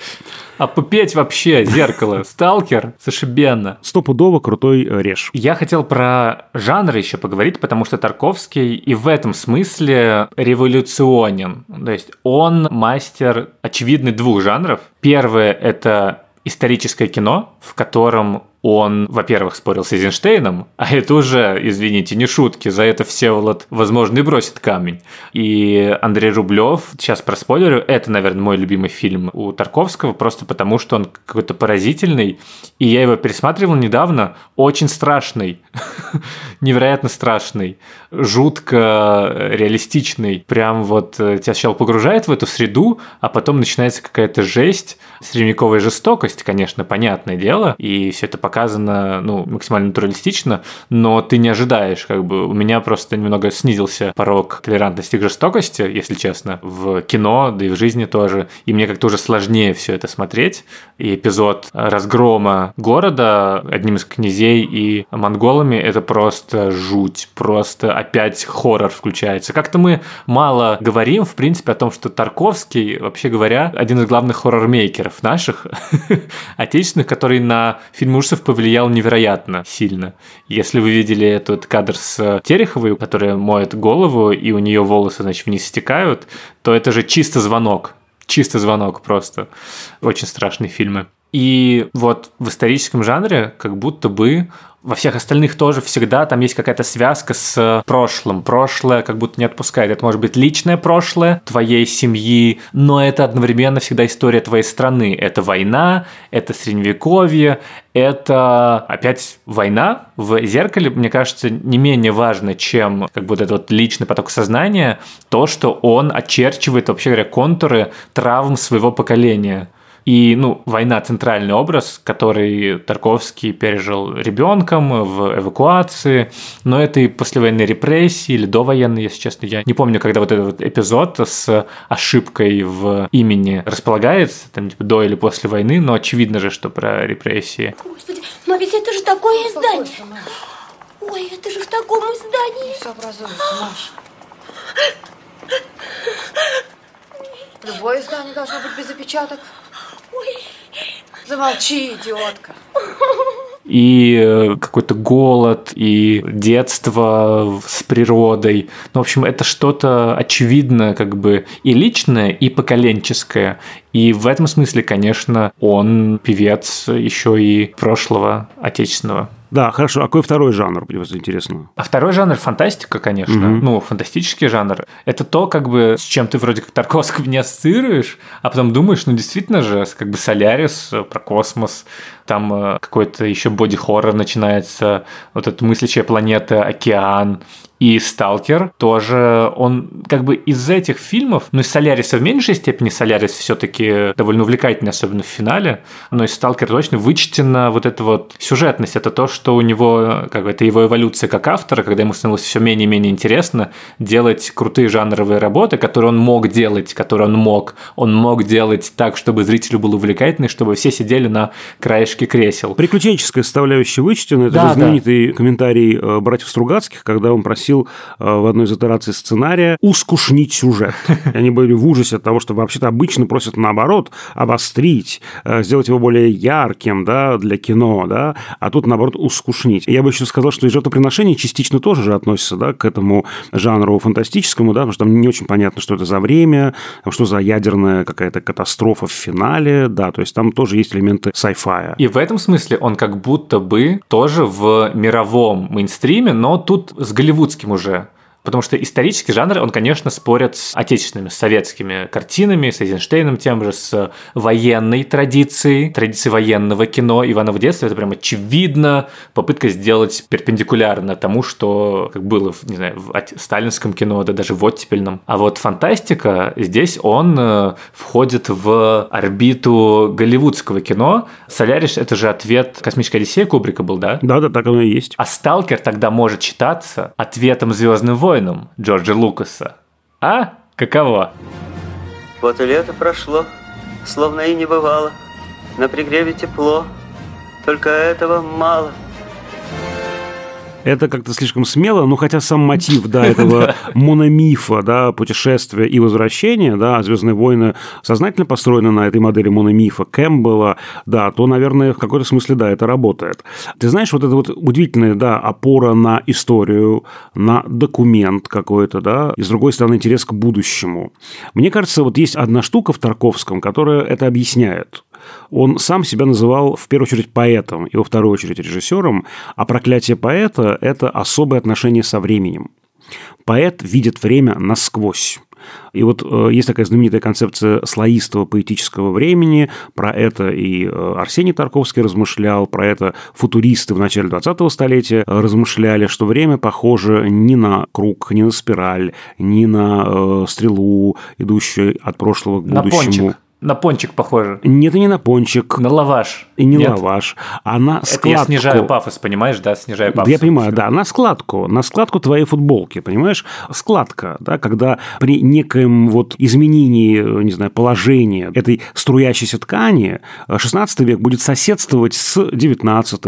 А попеть вообще зеркало, сталкер, зашибенно. Стопудово крутой э, режь. Я хотел про жанр еще поговорить, потому что Тарковский и в этом смысле революционен. То есть он мастер очевидный двух жанров. Первое – это историческое кино, в котором он, во-первых, спорил с Эйзенштейном, а это уже, извините, не шутки, за это Всеволод, возможно, и бросит камень. И Андрей Рублев, сейчас про спойлерю, это, наверное, мой любимый фильм у Тарковского, просто потому что он какой-то поразительный, и я его пересматривал недавно, очень страшный, невероятно страшный, жутко реалистичный, прям вот э, тебя сначала погружает в эту среду, а потом начинается какая-то жесть, средневековая жестокость, конечно, понятное дело, и все это показано ну, максимально натуралистично, но ты не ожидаешь, как бы. У меня просто немного снизился порог толерантности к жестокости, если честно, в кино, да и в жизни тоже, и мне как-то уже сложнее все это смотреть, и эпизод разгрома города одним из князей и монголами это просто жуть, просто опять хоррор включается. Как-то мы мало говорим, в принципе, о том, что Тарковский, вообще говоря, один из главных хоррор-мейкеров наших, отечественных, который на фильм ужасов повлиял невероятно сильно. Если вы видели этот кадр с Тереховой, которая моет голову, и у нее волосы, значит, вниз стекают, то это же чисто звонок. Чисто звонок просто. Очень страшные фильмы. И вот в историческом жанре как будто бы во всех остальных тоже всегда там есть какая-то связка с прошлым. Прошлое как будто не отпускает. Это может быть личное прошлое твоей семьи, но это одновременно всегда история твоей страны. Это война, это средневековье, это опять война в зеркале, мне кажется, не менее важно, чем как вот этот вот личный поток сознания, то, что он очерчивает, вообще говоря, контуры травм своего поколения. И, ну, война – центральный образ, который Тарковский пережил ребенком в эвакуации, но это и послевоенные репрессии или довоенные, если честно. Я не помню, когда вот этот вот эпизод с ошибкой в имени располагается, там, типа, до или после войны, но очевидно же, что про репрессии. Господи, но ведь это же такое издание. Ой, это же в таком издании. Все образуется, Маша. Любое издание должно быть без опечаток. Замолчи, идиотка. и э, какой-то голод, и детство с природой. Ну, в общем, это что-то очевидно как бы и личное, и поколенческое. И в этом смысле, конечно, он певец еще и прошлого отечественного. Да, хорошо. А какой второй жанр, мне вас интересно? А второй жанр фантастика, конечно. Мгм. Ну, фантастический жанр. Это то, как бы, с чем ты вроде как Тарковского не ассоциируешь, а потом думаешь, ну, действительно же, как бы Солярис э, про космос, там э, какой-то еще боди-хоррор начинается, вот эта мыслящая планета, океан. И Сталкер тоже, он как бы из этих фильмов, ну, из Соляриса в меньшей степени, Солярис все-таки довольно увлекательный, особенно в финале, но из Сталкера точно вычтена вот эта вот сюжетность. Это то, что у него, как бы, это его эволюция как автора, когда ему становилось все менее и менее интересно делать крутые жанровые работы, которые он мог делать, которые он мог. Он мог делать так, чтобы зрителю было увлекательно, и чтобы все сидели на краешке кресел. Приключенческая составляющая вычтена. Это Да, же знаменитый комментарий э, братьев Стругацких, когда он просил э, в одной из итераций сценария ускушнить сюжет. И они были в ужасе от того, что вообще-то обычно просят наоборот обострить, э, сделать его более ярким да, для кино, да, а тут наоборот ускушнить. Я бы еще сказал, что и жертвоприношение частично тоже же относится да, к этому жанру фантастическому, да, потому что там не очень понятно, что это за время, что за ядерная какая-то катастрофа в финале, да, то есть там тоже есть элементы sci-fi. И в этом смысле он как будто бы тоже в мировом мейнстриме, но тут с голливудским уже. Потому что исторический жанр, он, конечно, спорит с отечественными, с советскими картинами, с Эйзенштейном тем же, с военной традицией, традицией военного кино. Иваново детство – это прям очевидно попытка сделать перпендикулярно тому, что как было, не знаю, в сталинском кино, да даже в оттепельном. А вот фантастика, здесь он э, входит в орбиту голливудского кино. «Солярис» – это же ответ «Космическая Одиссея» Кубрика был, да? Да, да, так оно и есть. А «Сталкер» тогда может считаться ответом «Звездным войнам» Джорджа Лукаса. А? Каково? Вот и лето прошло, словно и не бывало. На пригреве тепло, только этого мало. Это как-то слишком смело, ну хотя сам мотив, да, этого мономифа, да, путешествия и возвращения, да, «Звездные войны» сознательно построены на этой модели мономифа Кэмпбелла, да, то, наверное, в какой-то смысле, да, это работает. Ты знаешь, вот это вот удивительная, да, опора на историю, на документ какой-то, да, и, с другой стороны, интерес к будущему. Мне кажется, вот есть одна штука в Тарковском, которая это объясняет. Он сам себя называл в первую очередь поэтом и во вторую очередь режиссером, а проклятие поэта – это особое отношение со временем. Поэт видит время насквозь. И вот э, есть такая знаменитая концепция слоистого поэтического времени, про это и э, Арсений Тарковский размышлял, про это футуристы в начале 20-го столетия размышляли, что время похоже не на круг, не на спираль, не на э, стрелу, идущую от прошлого к На будущему. пончик. На пончик похоже. Нет, не на пончик, На лаваш. и не Нет? лаваш, а на Это складку. я снижаю пафос, понимаешь, да? Снижаю Да, пафос. я понимаю, да, на складку, на складку твоей футболки, понимаешь? Складка, да, когда при некоем вот изменении, э, не знаю, положения этой струящейся ткани э, 16 век будет соседствовать с 19,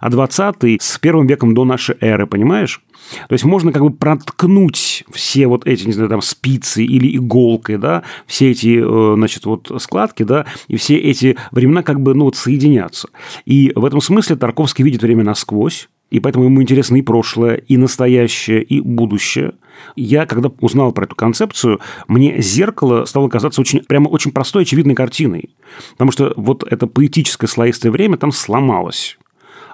а 20 с первым веком до нашей эры, понимаешь? То есть можно как бы проткнуть все вот эти, не знаю, там спицы или иголкой, да, все эти, э, значит, вот складки, да, и все эти времена как бы, ну, вот соединятся. И в этом смысле Тарковский видит время насквозь, и поэтому ему интересно и прошлое, и настоящее, и будущее. Я, когда узнал про эту концепцию, мне зеркало стало казаться очень, прямо очень простой, очевидной картиной. Потому что вот это поэтическое слоистое время там сломалось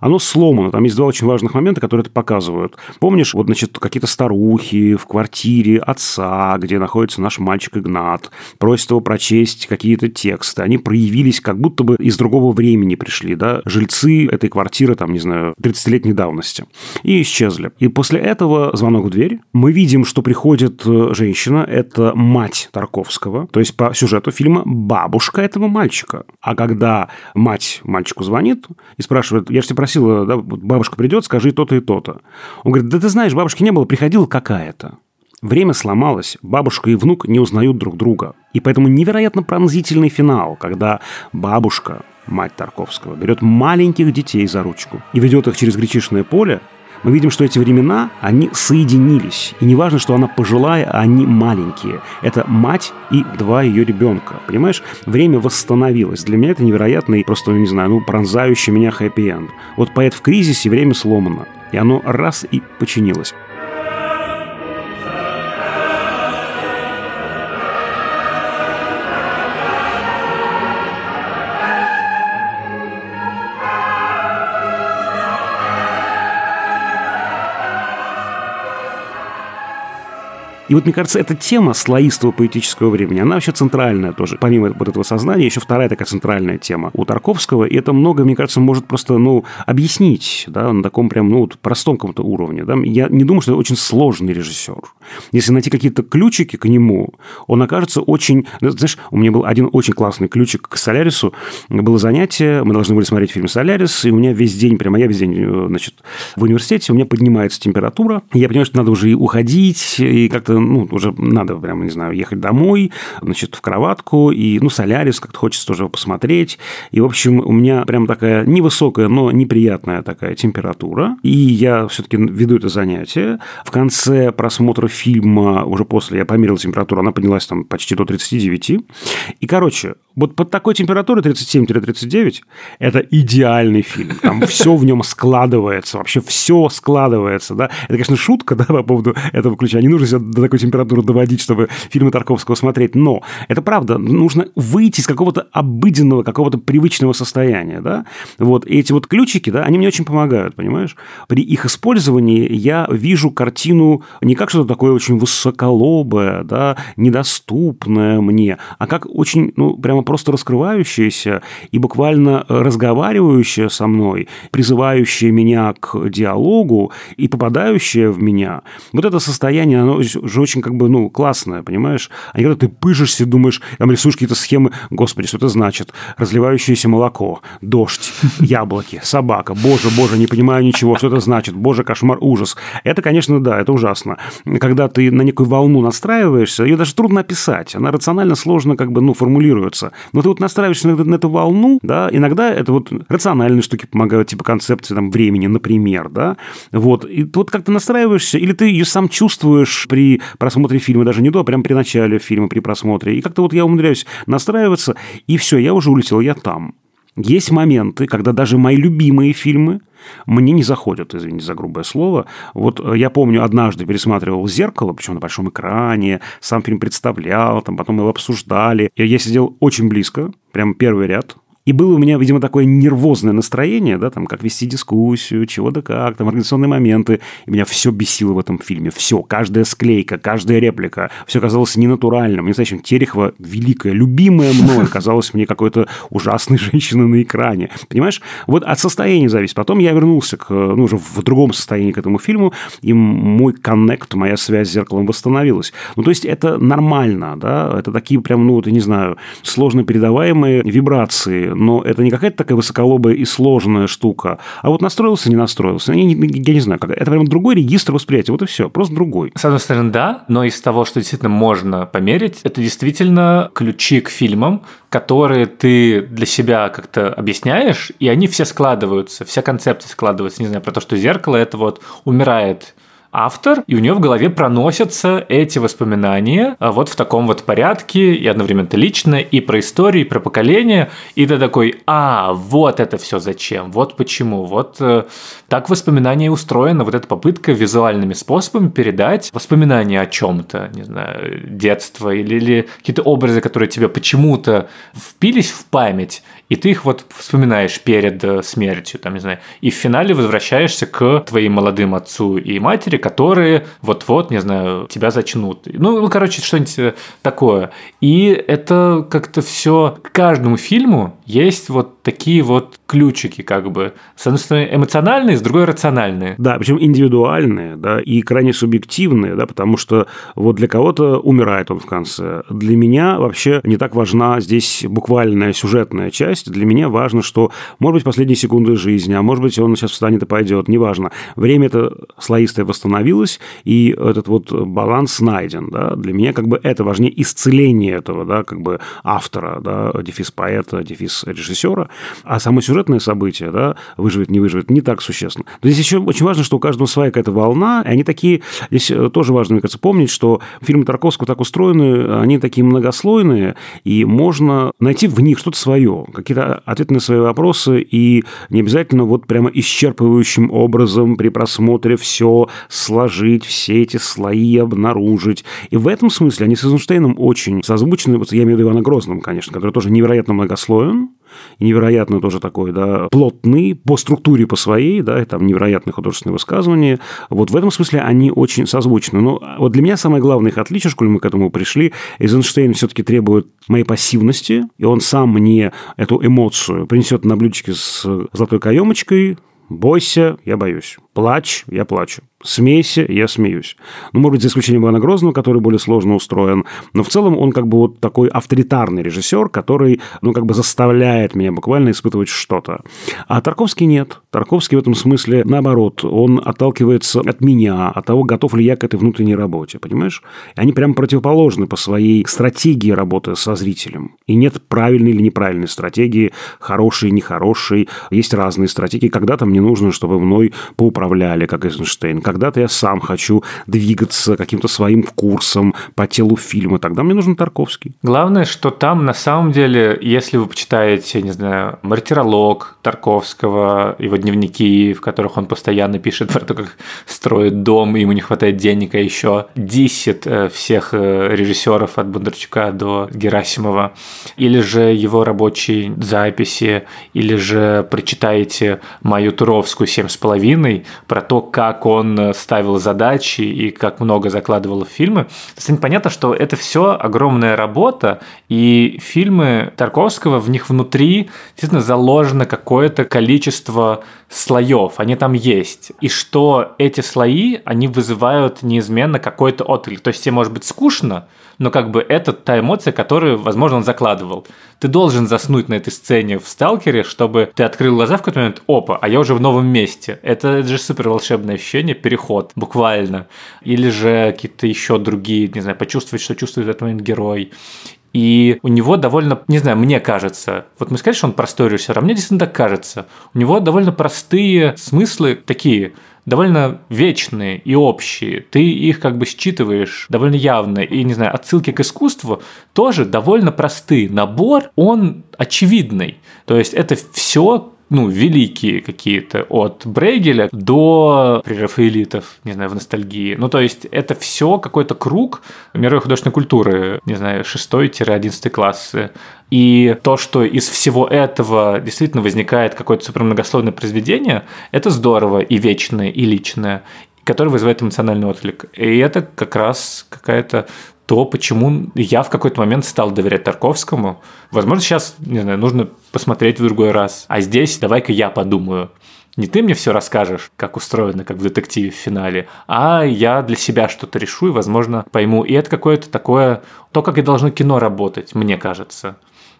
оно сломано. Там есть два очень важных момента, которые это показывают. Помнишь, вот, значит, какие-то старухи в квартире отца, где находится наш мальчик Игнат, просят его прочесть какие-то тексты. Они проявились как будто бы из другого времени пришли, да, жильцы этой квартиры, там, не знаю, 30-летней давности. И исчезли. И после этого звонок в дверь. Мы видим, что приходит э, женщина, это мать Тарковского, то есть по сюжету фильма бабушка этого мальчика. А когда мать мальчику звонит и спрашивает, я же тебя просила, да, бабушка придет, скажи то-то и то-то. Он говорит, да ты знаешь, бабушки не было, приходила какая-то. Время сломалось, бабушка и внук не узнают друг друга. И поэтому невероятно пронзительный финал, когда бабушка, мать Тарковского, берет маленьких детей за ручку и ведет их через гречишное поле, мы видим, что эти времена, они соединились. И не важно, что она пожилая, а они маленькие. Это мать и два ее ребенка. Понимаешь? Время восстановилось. Для меня это невероятный, просто, не знаю, ну, пронзающий меня хэппи-энд. Вот поэт в кризисе, время сломано. И оно раз и починилось. И вот, мне кажется, эта тема слоистого поэтического времени, она вообще центральная тоже. Помимо вот этого сознания, еще вторая такая центральная тема у Тарковского. И это много, мне кажется, может просто, ну, объяснить, да, на таком прям, ну, вот простом каком-то уровне. Да. Я не думаю, что это очень сложный режиссер. Если найти какие-то ключики к нему, он окажется очень... Ну, знаешь, у меня был один очень классный ключик к «Солярису». Было занятие, мы должны были смотреть фильм «Солярис», и у меня весь день, прямо я весь день, э, значит, в университете, у меня поднимается температура. Я понимаю, что надо уже и уходить, и как-то ну, уже надо прямо, не знаю, ехать домой, значит, в кроватку, и, ну, Солярис как-то хочется тоже посмотреть. И, в общем, у меня прям такая невысокая, но неприятная такая температура. И я все-таки веду это занятие. В конце просмотра фильма, уже после, я померил температуру, она поднялась там почти до 39. И, короче, вот под такой температурой 37-39 это идеальный фильм. Там все в нем складывается, вообще все складывается. Да? Это, конечно, шутка да, по поводу этого ключа. Не нужно себя до такой температуры доводить, чтобы фильмы Тарковского смотреть. Но это правда. Нужно выйти из какого-то обыденного, какого-то привычного состояния. Да? Вот. И эти вот ключики, да, они мне очень помогают, понимаешь? При их использовании я вижу картину не как что-то такое очень высоколобое, да, недоступное мне, а как очень, ну, прямо просто раскрывающаяся и буквально разговаривающая со мной, призывающая меня к диалогу и попадающая в меня. Вот это состояние, оно же очень как бы, ну, классное, понимаешь? А когда ты пыжишься, думаешь, там рисуешь какие-то схемы, господи, что это значит? Разливающееся молоко, дождь, яблоки, собака, боже, боже, не понимаю ничего, что это значит, боже, кошмар, ужас. Это, конечно, да, это ужасно. Когда ты на некую волну настраиваешься, ее даже трудно описать, она рационально сложно как бы, ну, формулируется. Но ты вот настраиваешься на, на эту волну, да, иногда это вот рациональные штуки помогают, типа концепции там, времени, например, да, вот, и ты вот как-то настраиваешься, или ты ее сам чувствуешь при просмотре фильма, даже не до, а прямо при начале фильма, при просмотре, и как-то вот я умудряюсь настраиваться, и все, я уже улетел, я там. Есть моменты, когда даже мои любимые фильмы мне не заходят, извините за грубое слово. Вот э, я помню, однажды пересматривал «Зеркало», причем на большом экране, сам фильм представлял, там потом его обсуждали. И я сидел очень близко, прям первый ряд, и было у меня, видимо, такое нервозное настроение, да, там, как вести дискуссию, чего да как, там, организационные моменты. И меня все бесило в этом фильме. Все, каждая склейка, каждая реплика. Все казалось ненатуральным. Не знаю, чем Терехова великая, любимая мной, казалась мне какой-то ужасной женщиной на экране. Понимаешь? Вот от состояния зависит. Потом я вернулся к, ну, уже в другом состоянии к этому фильму, и мой коннект, моя связь с зеркалом восстановилась. Ну, то есть, это нормально, да, это такие прям, ну, вот, я не знаю, сложно передаваемые вибрации, но это не какая-то такая высоколобая и сложная штука, а вот настроился, не настроился. Я не, я не знаю, как. это прям другой регистр восприятия, вот и все, просто другой. С одной стороны, да, но из того, что действительно можно померить, это действительно ключи к фильмам, которые ты для себя как-то объясняешь, и они все складываются, вся концепция складывается, не знаю, про то, что зеркало это вот умирает автор, и у нее в голове проносятся эти воспоминания а, вот в таком вот порядке, и одновременно лично, и про историю, и про поколение, и ты такой, а, вот это все зачем, вот почему, вот э, так воспоминание устроено, вот эта попытка визуальными способами передать воспоминания о чем-то, не знаю, детство или, или какие-то образы, которые тебе почему-то впились в память, и ты их вот вспоминаешь перед э, смертью, там, не знаю, и в финале возвращаешься к твоим молодым отцу и матери, которые вот-вот, не знаю, тебя зачнут. Ну, ну короче, что-нибудь э, такое. И это как-то все к каждому фильму есть вот такие вот ключики, как бы. С одной стороны, эмоциональные, с другой рациональные. Да, причем индивидуальные, да, и крайне субъективные, да, потому что вот для кого-то умирает он в конце. Для меня вообще не так важна здесь буквальная сюжетная часть. Для меня важно, что, может быть, последние секунды жизни, а может быть, он сейчас встанет и пойдет, неважно. Время это слоистое восстановилось, и этот вот баланс найден, да. Для меня как бы это важнее исцеление этого, да, как бы автора, да, дефис поэта, дефис режиссера, А само сюжетное событие, да, выживет, не выживет, не так существенно. Но здесь еще очень важно, что у каждого своя какая-то волна, и они такие, здесь э, тоже важно, мне кажется, помнить, что фильмы Тарковского так устроены, они такие многослойные, и можно найти в них что-то свое, какие-то ответы на свои вопросы, и не обязательно вот прямо исчерпывающим образом при просмотре все сложить, все эти слои обнаружить. И в этом смысле они с Эйзенштейном очень созвучны. Вот я имею в виду Ивана Грозного, конечно, который тоже невероятно многослоен, невероятно тоже такой, да, плотный по структуре по своей, да, и там невероятные художественные высказывания. Вот в этом смысле они очень созвучны. Но вот для меня самое главное их отличие, школе мы к этому пришли, Эйзенштейн все-таки требует моей пассивности, и он сам мне эту эмоцию принесет на блюдечке с золотой каемочкой, бойся, я боюсь, плачь, я плачу. Смейся, я смеюсь. Ну, может быть, за исключением Ивана Грозного, который более сложно устроен. Но в целом он как бы вот такой авторитарный режиссер, который, ну, как бы заставляет меня буквально испытывать что-то. А Тарковский нет. Тарковский в этом смысле, наоборот, он отталкивается от меня, от того, готов ли я к этой внутренней работе, понимаешь? И они прям противоположны по своей стратегии работы со зрителем. И нет правильной или неправильной стратегии, хорошей, нехорошей. Есть разные стратегии. Когда-то мне нужно, чтобы мной поуправляли, как Эйзенштейн когда-то я сам хочу двигаться каким-то своим курсом по телу фильма, тогда мне нужен Тарковский. Главное, что там на самом деле, если вы почитаете, не знаю, «Мартиролог» Тарковского, его дневники, в которых он постоянно пишет про то, как строит дом, и ему не хватает денег, а еще дисит э, всех э, режиссеров от Бондарчука до Герасимова, или же его рабочие записи, или же прочитаете мою Туровскую «Семь с половиной» про то, как он ставил задачи и как много закладывал в фильмы, станет понятно, что это все огромная работа, и фильмы Тарковского, в них внутри действительно заложено какое-то количество слоев, они там есть. И что эти слои, они вызывают неизменно какой-то отклик. То есть тебе может быть скучно, но как бы это та эмоция, которую, возможно, он закладывал. Ты должен заснуть на этой сцене в «Сталкере», чтобы ты открыл глаза в какой-то момент, опа, а я уже в новом месте. Это же супер волшебное ощущение, переход, буквально. Или же какие-то еще другие, не знаю, почувствовать, что чувствует в этот момент герой. И у него довольно, не знаю, мне кажется, вот мы сказали, что он простой режиссер, а мне действительно так кажется. У него довольно простые смыслы такие, довольно вечные и общие. Ты их как бы считываешь довольно явно. И, не знаю, отсылки к искусству тоже довольно простые. Набор, он очевидный. То есть это все ну, великие какие-то, от Брейгеля до прерафаэлитов, не знаю, в ностальгии. Ну, то есть, это все какой-то круг мировой художественной культуры, не знаю, 6-11 классы. И то, что из всего этого действительно возникает какое-то супермногословное произведение, это здорово и вечное, и личное который вызывает эмоциональный отклик. И это как раз какая-то то почему я в какой-то момент стал доверять Тарковскому. Возможно, сейчас, не знаю, нужно посмотреть в другой раз. А здесь давай-ка я подумаю. Не ты мне все расскажешь, как устроено, как в детективе в финале, а я для себя что-то решу и, возможно, пойму. И это какое-то такое, то, как и должно кино работать, мне кажется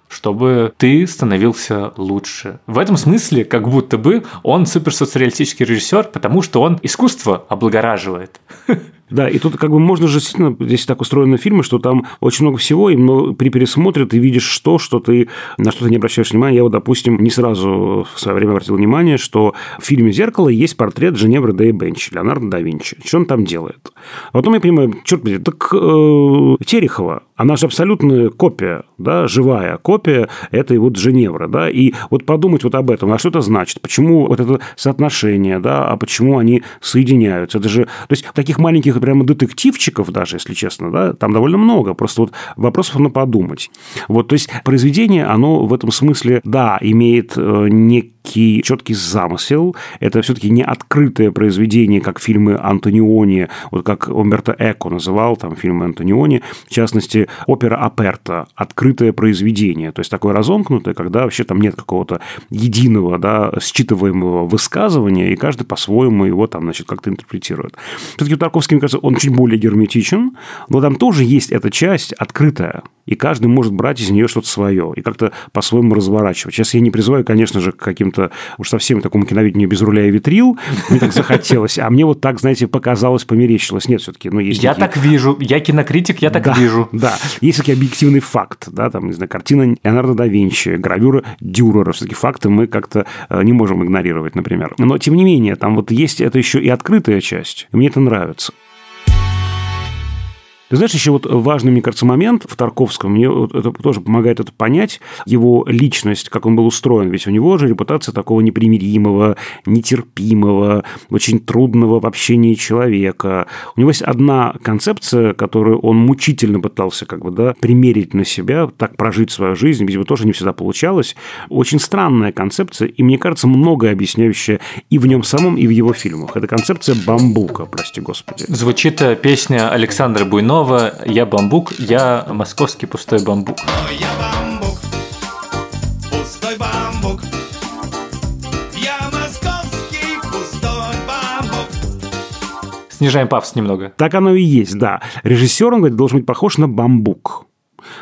чтобы ты становился лучше. В этом смысле, как будто бы он суперсоциалистический режиссер, потому что он искусство облагораживает. Да, и тут как бы можно же действительно, здесь так устроены фильмы, что там очень много всего, и при пересмотре ты видишь что, что ты на что ты не обращаешь внимания. Я вот, допустим, не сразу в свое время обратил внимание, что в фильме «Зеркало» есть портрет Женевры Дэй Бенч, Леонардо да Винчи. Что он там делает? А потом я понимаю, черт подери, так э, Терехова, она же абсолютная копия, да, живая копия этой вот Женевры, да, и вот подумать вот об этом, а что это значит, почему вот это соотношение, да, а почему они соединяются, это же, то есть таких маленьких прямо детективчиков даже, если честно, да, там довольно много. Просто вот вопросов на подумать. Вот, то есть произведение, оно в этом смысле, да, имеет э, некий четкий замысел. Это все-таки не открытое произведение, как фильмы Антониони, вот как Умберто Эко называл там фильмы Антониони, в частности, опера Аперта, открытое произведение, то есть такое разомкнутое, когда вообще там нет какого-то единого, да, считываемого высказывания, и каждый по-своему его там, значит, как-то интерпретирует. Все-таки у Тарковского, мне кажется, он чуть более герметичен, но там тоже есть эта часть открытая. И каждый может брать из нее что-то свое и как-то по-своему разворачивать. Сейчас я не призываю, конечно же, к каким-то уж совсем такому киновидению без руля и витрил, мне так захотелось, а мне вот так, знаете, показалось, померещилось. Нет, все-таки, ну, есть Я такие- так вижу, я кинокритик, я так да, вижу. Да, есть такой объективный факт, да, там, не знаю, картина Леонардо да Винчи, гравюра Дюрера, все-таки факты мы как-то э, не можем игнорировать, например. Но, тем не менее, там вот есть это еще и открытая часть, и мне это нравится. Ты знаешь, еще вот важный, мне кажется, момент в Тарковском, мне это тоже помогает это понять, его личность, как он был устроен. Ведь у него же репутация такого непримиримого, нетерпимого, очень трудного в общении человека. У него есть одна концепция, которую он мучительно пытался как бы, да, примерить на себя, так прожить свою жизнь, видимо, тоже не всегда получалось. Очень странная концепция, и, мне кажется, многое объясняющая и в нем самом, и в его фильмах. Это концепция бамбука, прости господи. Звучит э, песня Александра Буйнова «Я бамбук, я московский пустой бамбук». Я бамбук, пустой бамбук. Я московский пустой бамбук. Снижаем пафос немного. Так оно и есть, да. Режиссер, он говорит, должен быть похож на бамбук.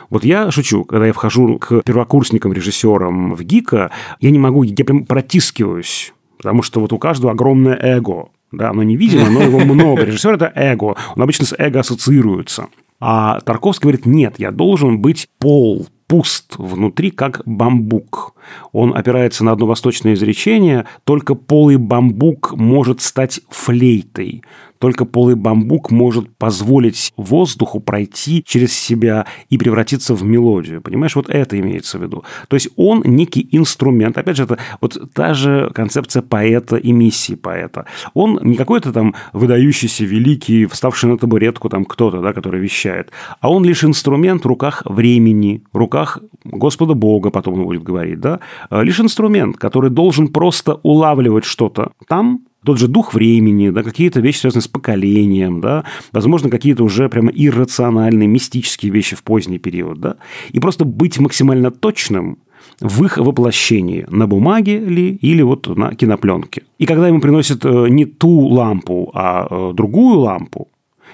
Вот я шучу, когда я вхожу к первокурсникам, режиссерам в ГИКа, я не могу, я прям протискиваюсь, потому что вот у каждого огромное эго. Да, оно невидимо, но его много. Режиссер – это эго. Он обычно с эго ассоциируется. А Тарковский говорит, нет, я должен быть пол, пуст внутри, как бамбук. Он опирается на одно восточное изречение, только полый бамбук может стать флейтой. Только полый бамбук может позволить воздуху пройти через себя и превратиться в мелодию. Понимаешь, вот это имеется в виду. То есть он некий инструмент. Опять же, это вот та же концепция поэта и миссии поэта. Он не какой-то там выдающийся, великий, вставший на табуретку там кто-то, да, который вещает, а он лишь инструмент в руках времени, в руках Господа Бога, потом он будет говорить, да, лишь инструмент, который должен просто улавливать что-то там, тот же дух времени, да, какие-то вещи, связанные с поколением, да, возможно, какие-то уже прямо иррациональные, мистические вещи в поздний период, да, и просто быть максимально точным в их воплощении на бумаге ли или вот на кинопленке. И когда ему приносят э, не ту лампу, а э, другую лампу,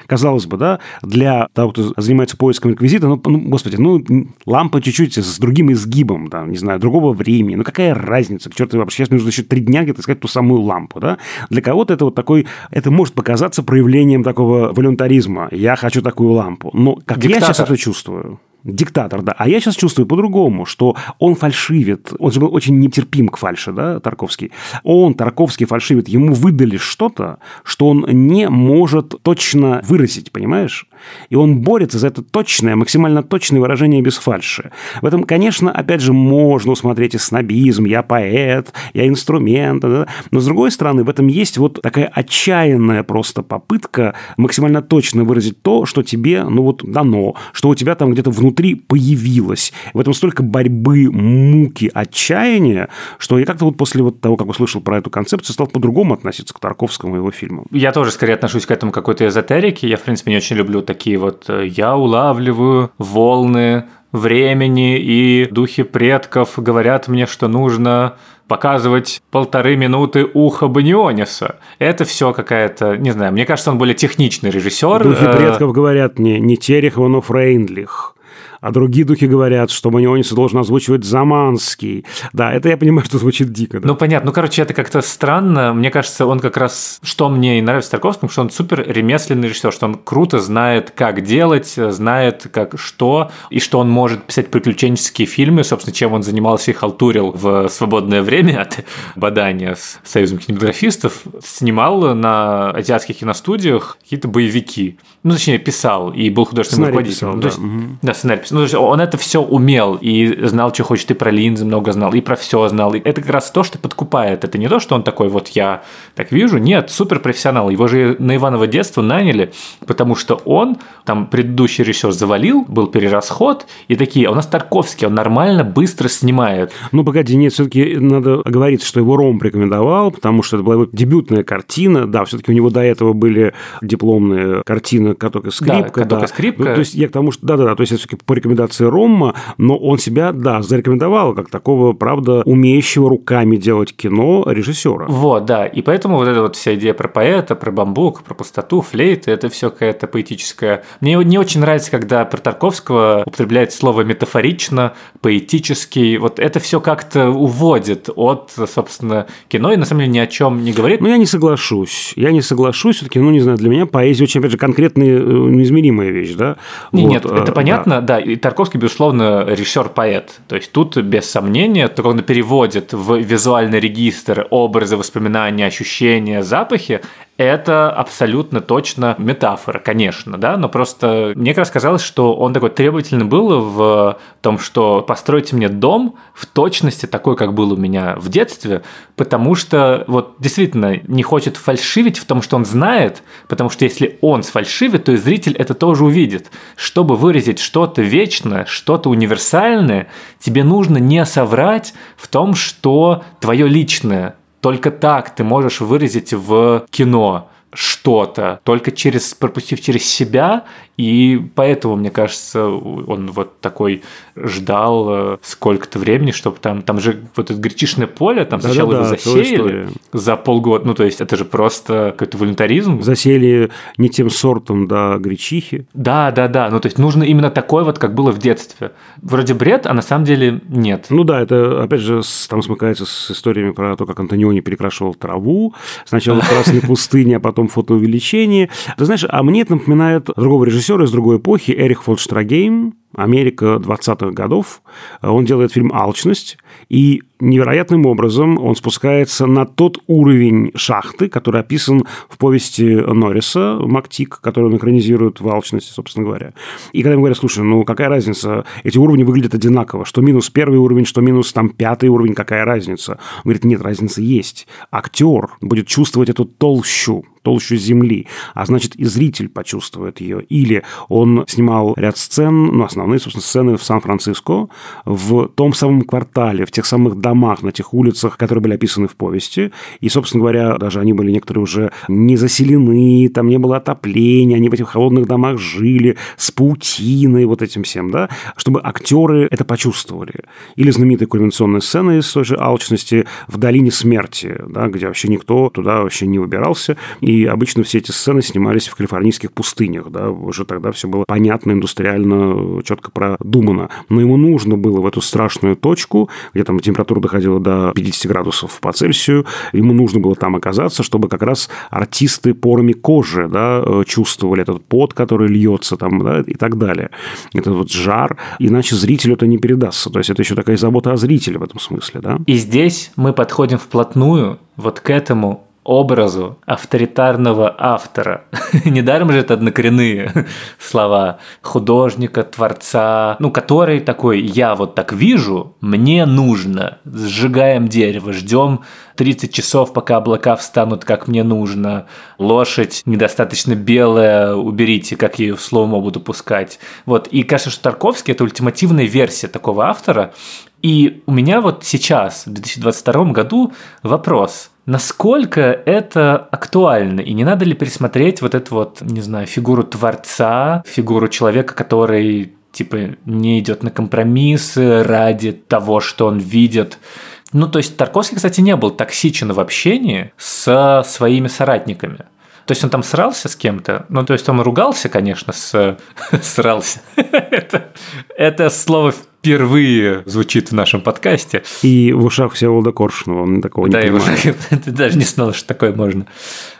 казалось бы, да, для того, кто занимается поиском реквизита, ну, ну, господи, ну, лампа чуть-чуть с другим изгибом, да, не знаю, другого времени, ну, какая разница, к черту вообще, сейчас нужно еще три дня где-то искать ту самую лампу, да, для кого-то это вот такой, это может показаться проявлением такого волюнтаризма, я хочу такую лампу, но как я Диктатор. сейчас это чувствую, Диктатор, да. А я сейчас чувствую по-другому, что он фальшивит. Он же был очень нетерпим к фальше, да, Тарковский. Он, Тарковский, фальшивит. Ему выдали что-то, что он не может точно выразить, понимаешь? И он борется за это точное, максимально точное выражение без фальши. В этом, конечно, опять же, можно усмотреть и снобизм. Я поэт, я инструмент. Но, с другой стороны, в этом есть вот такая отчаянная просто попытка максимально точно выразить то, что тебе, ну вот, дано, что у тебя там где-то внутри появилось. В этом столько борьбы, муки, отчаяния, что я как-то вот после вот того, как услышал про эту концепцию, стал по-другому относиться к Тарковскому и его фильмам. Я тоже скорее отношусь к этому какой-то эзотерике. Я, в принципе, не очень люблю такие вот э, «я улавливаю волны времени и духи предков говорят мне, что нужно показывать полторы минуты уха Баниониса. Это все какая-то, не знаю, мне кажется, он более техничный режиссер. Духи Э, предков говорят не, не Терехова, но Фрейндлих. А другие духи говорят, что Маниониса должен озвучивать Заманский. Да, это я понимаю, что звучит дико. Да. Ну, понятно. Ну, короче, это как-то странно. Мне кажется, он как раз... Что мне и нравится в Тарковском, что он супер ремесленный режиссер, что он круто знает, как делать, знает, как что, и что он может писать приключенческие фильмы, собственно, чем он занимался и халтурил в свободное время от бадания с Союзом кинематографистов. Снимал на азиатских киностудиях какие-то боевики. Ну, точнее, писал и был художественным Сценарий руководителем. писал, Ну, да. то есть- Мгм. да, сценарий писал. Ну, то есть он это все умел и знал, что хочет, и про линзы много знал, и про все знал. И это как раз то, что подкупает. Это не то, что он такой, вот я так вижу. Нет, супер профессионал. Его же на Иваново детство наняли, потому что он, там, предыдущий режиссер завалил, был перерасход, и такие, а у нас Тарковский, он нормально, быстро снимает. Ну, погоди, нет, все-таки надо оговориться, что его Ром рекомендовал, потому что это была его дебютная картина. Да, все-таки у него до этого были дипломные картины «Каток и скрипка». «Каток и скрипка». Ну, то есть я к тому, что... Да-да-да, то есть я все-таки рекомендации Ромма, но он себя, да, зарекомендовал как такого, правда, умеющего руками делать кино режиссера. Вот, да. И поэтому вот эта вот вся идея про поэта, про бамбук, про пустоту, флейты, это все какая-то поэтическая. Мне не очень нравится, когда про Тарковского употребляет слово метафорично, поэтический. Вот это все как-то уводит от, собственно, кино и на самом деле ни о чем не говорит. Ну, я не соглашусь. Я не соглашусь. Все-таки, ну, не знаю, для меня поэзия очень, опять же, конкретная, э, неизмеримая вещь, да? Не, Вот, нет, э, это понятно, да. И Тарковский, безусловно, режиссер-поэт. То есть тут без сомнения, только он переводит в визуальный регистр образы, воспоминания, ощущения, запахи. Это абсолютно точно метафора, конечно, да, но просто мне как раз казалось, что он такой требовательный был в том, что постройте мне дом в точности такой, как был у меня в детстве, потому что вот действительно не хочет фальшивить в том, что он знает, потому что если он сфальшивит, то и зритель это тоже увидит. Чтобы выразить что-то вечное, что-то универсальное, тебе нужно не соврать в том, что твое личное, только так ты можешь выразить в кино что-то, только через пропустив через себя, и поэтому, мне кажется, он вот такой ждал э, сколько-то времени, чтобы там, там же вот это гречишное поле, там сначала его Да-да-да, целая засеяли за полгода, ну то есть это же просто какой-то волюнтаризм. Засели не тем сортом, да, гречихи. Да, да, да, ну то есть нужно именно такое вот, как было в детстве. Вроде бред, а на самом деле нет. Ну да, это, опять же, там смыкается с историями про то, как Антониони перекрашивал траву. Сначала в красной пустыне, а потом фотоувеличение. Ты знаешь, а мне это напоминает другого режиссера из другой эпохи, Эрих фон Штрагейм, Америка 20-х годов. Он делает фильм «Алчность», и невероятным образом он спускается на тот уровень шахты, который описан в повести Норриса «Мактик», который он экранизирует в «Алчности», собственно говоря. И когда ему говорят, слушай, ну какая разница, эти уровни выглядят одинаково, что минус первый уровень, что минус там пятый уровень, какая разница? Он говорит, нет, разница есть. Актер будет чувствовать эту толщу, толщу земли, а значит и зритель почувствует ее. Или он снимал ряд сцен, ну, основные, собственно, сцены в Сан-Франциско, в том самом квартале, в тех самых домах, на тех улицах, которые были описаны в повести. И, собственно говоря, даже они были некоторые уже не заселены, там не было отопления, они в этих холодных домах жили с паутиной, вот этим всем, да, чтобы актеры это почувствовали. Или знаменитая кульминационная сцена из той же «Алчности» в «Долине смерти», да, где вообще никто туда вообще не выбирался, и обычно все эти сцены снимались в калифорнийских пустынях, да, уже тогда все было понятно, индустриально, четко продумано. Но ему нужно было в эту страшную точку, где там температура доходила до 50 градусов по Цельсию, ему нужно было там оказаться, чтобы как раз артисты порами кожи, да, э, чувствовали этот пот, который льется там, да, и так далее. Этот вот жар, иначе зрителю это не передастся. То есть это еще такая забота о зрителе в этом смысле, да. И здесь мы подходим вплотную вот к этому образу авторитарного автора. Недаром же это однокоренные слова художника, творца, ну, который такой, я вот так вижу, мне нужно, сжигаем дерево, ждем 30 часов, пока облака встанут, как мне нужно. Лошадь недостаточно белая, уберите, как я ее в слоумо буду пускать. Вот. И кажется, что Тарковский – это ультимативная версия такого автора. И у меня вот сейчас, в 2022 году, вопрос. Насколько это актуально? И не надо ли пересмотреть вот эту вот, не знаю, фигуру творца, фигуру человека, который типа не идет на компромиссы ради того, что он видит. Ну, то есть Тарковский, кстати, не был токсичен в общении со своими соратниками. То есть он там срался с кем-то, ну, то есть он ругался, конечно, с... срался. это, это слово впервые звучит в нашем подкасте. И в ушах Всеволода Коршунова он такого не Да, и в понимает. ушах- ты даже не знал, что такое можно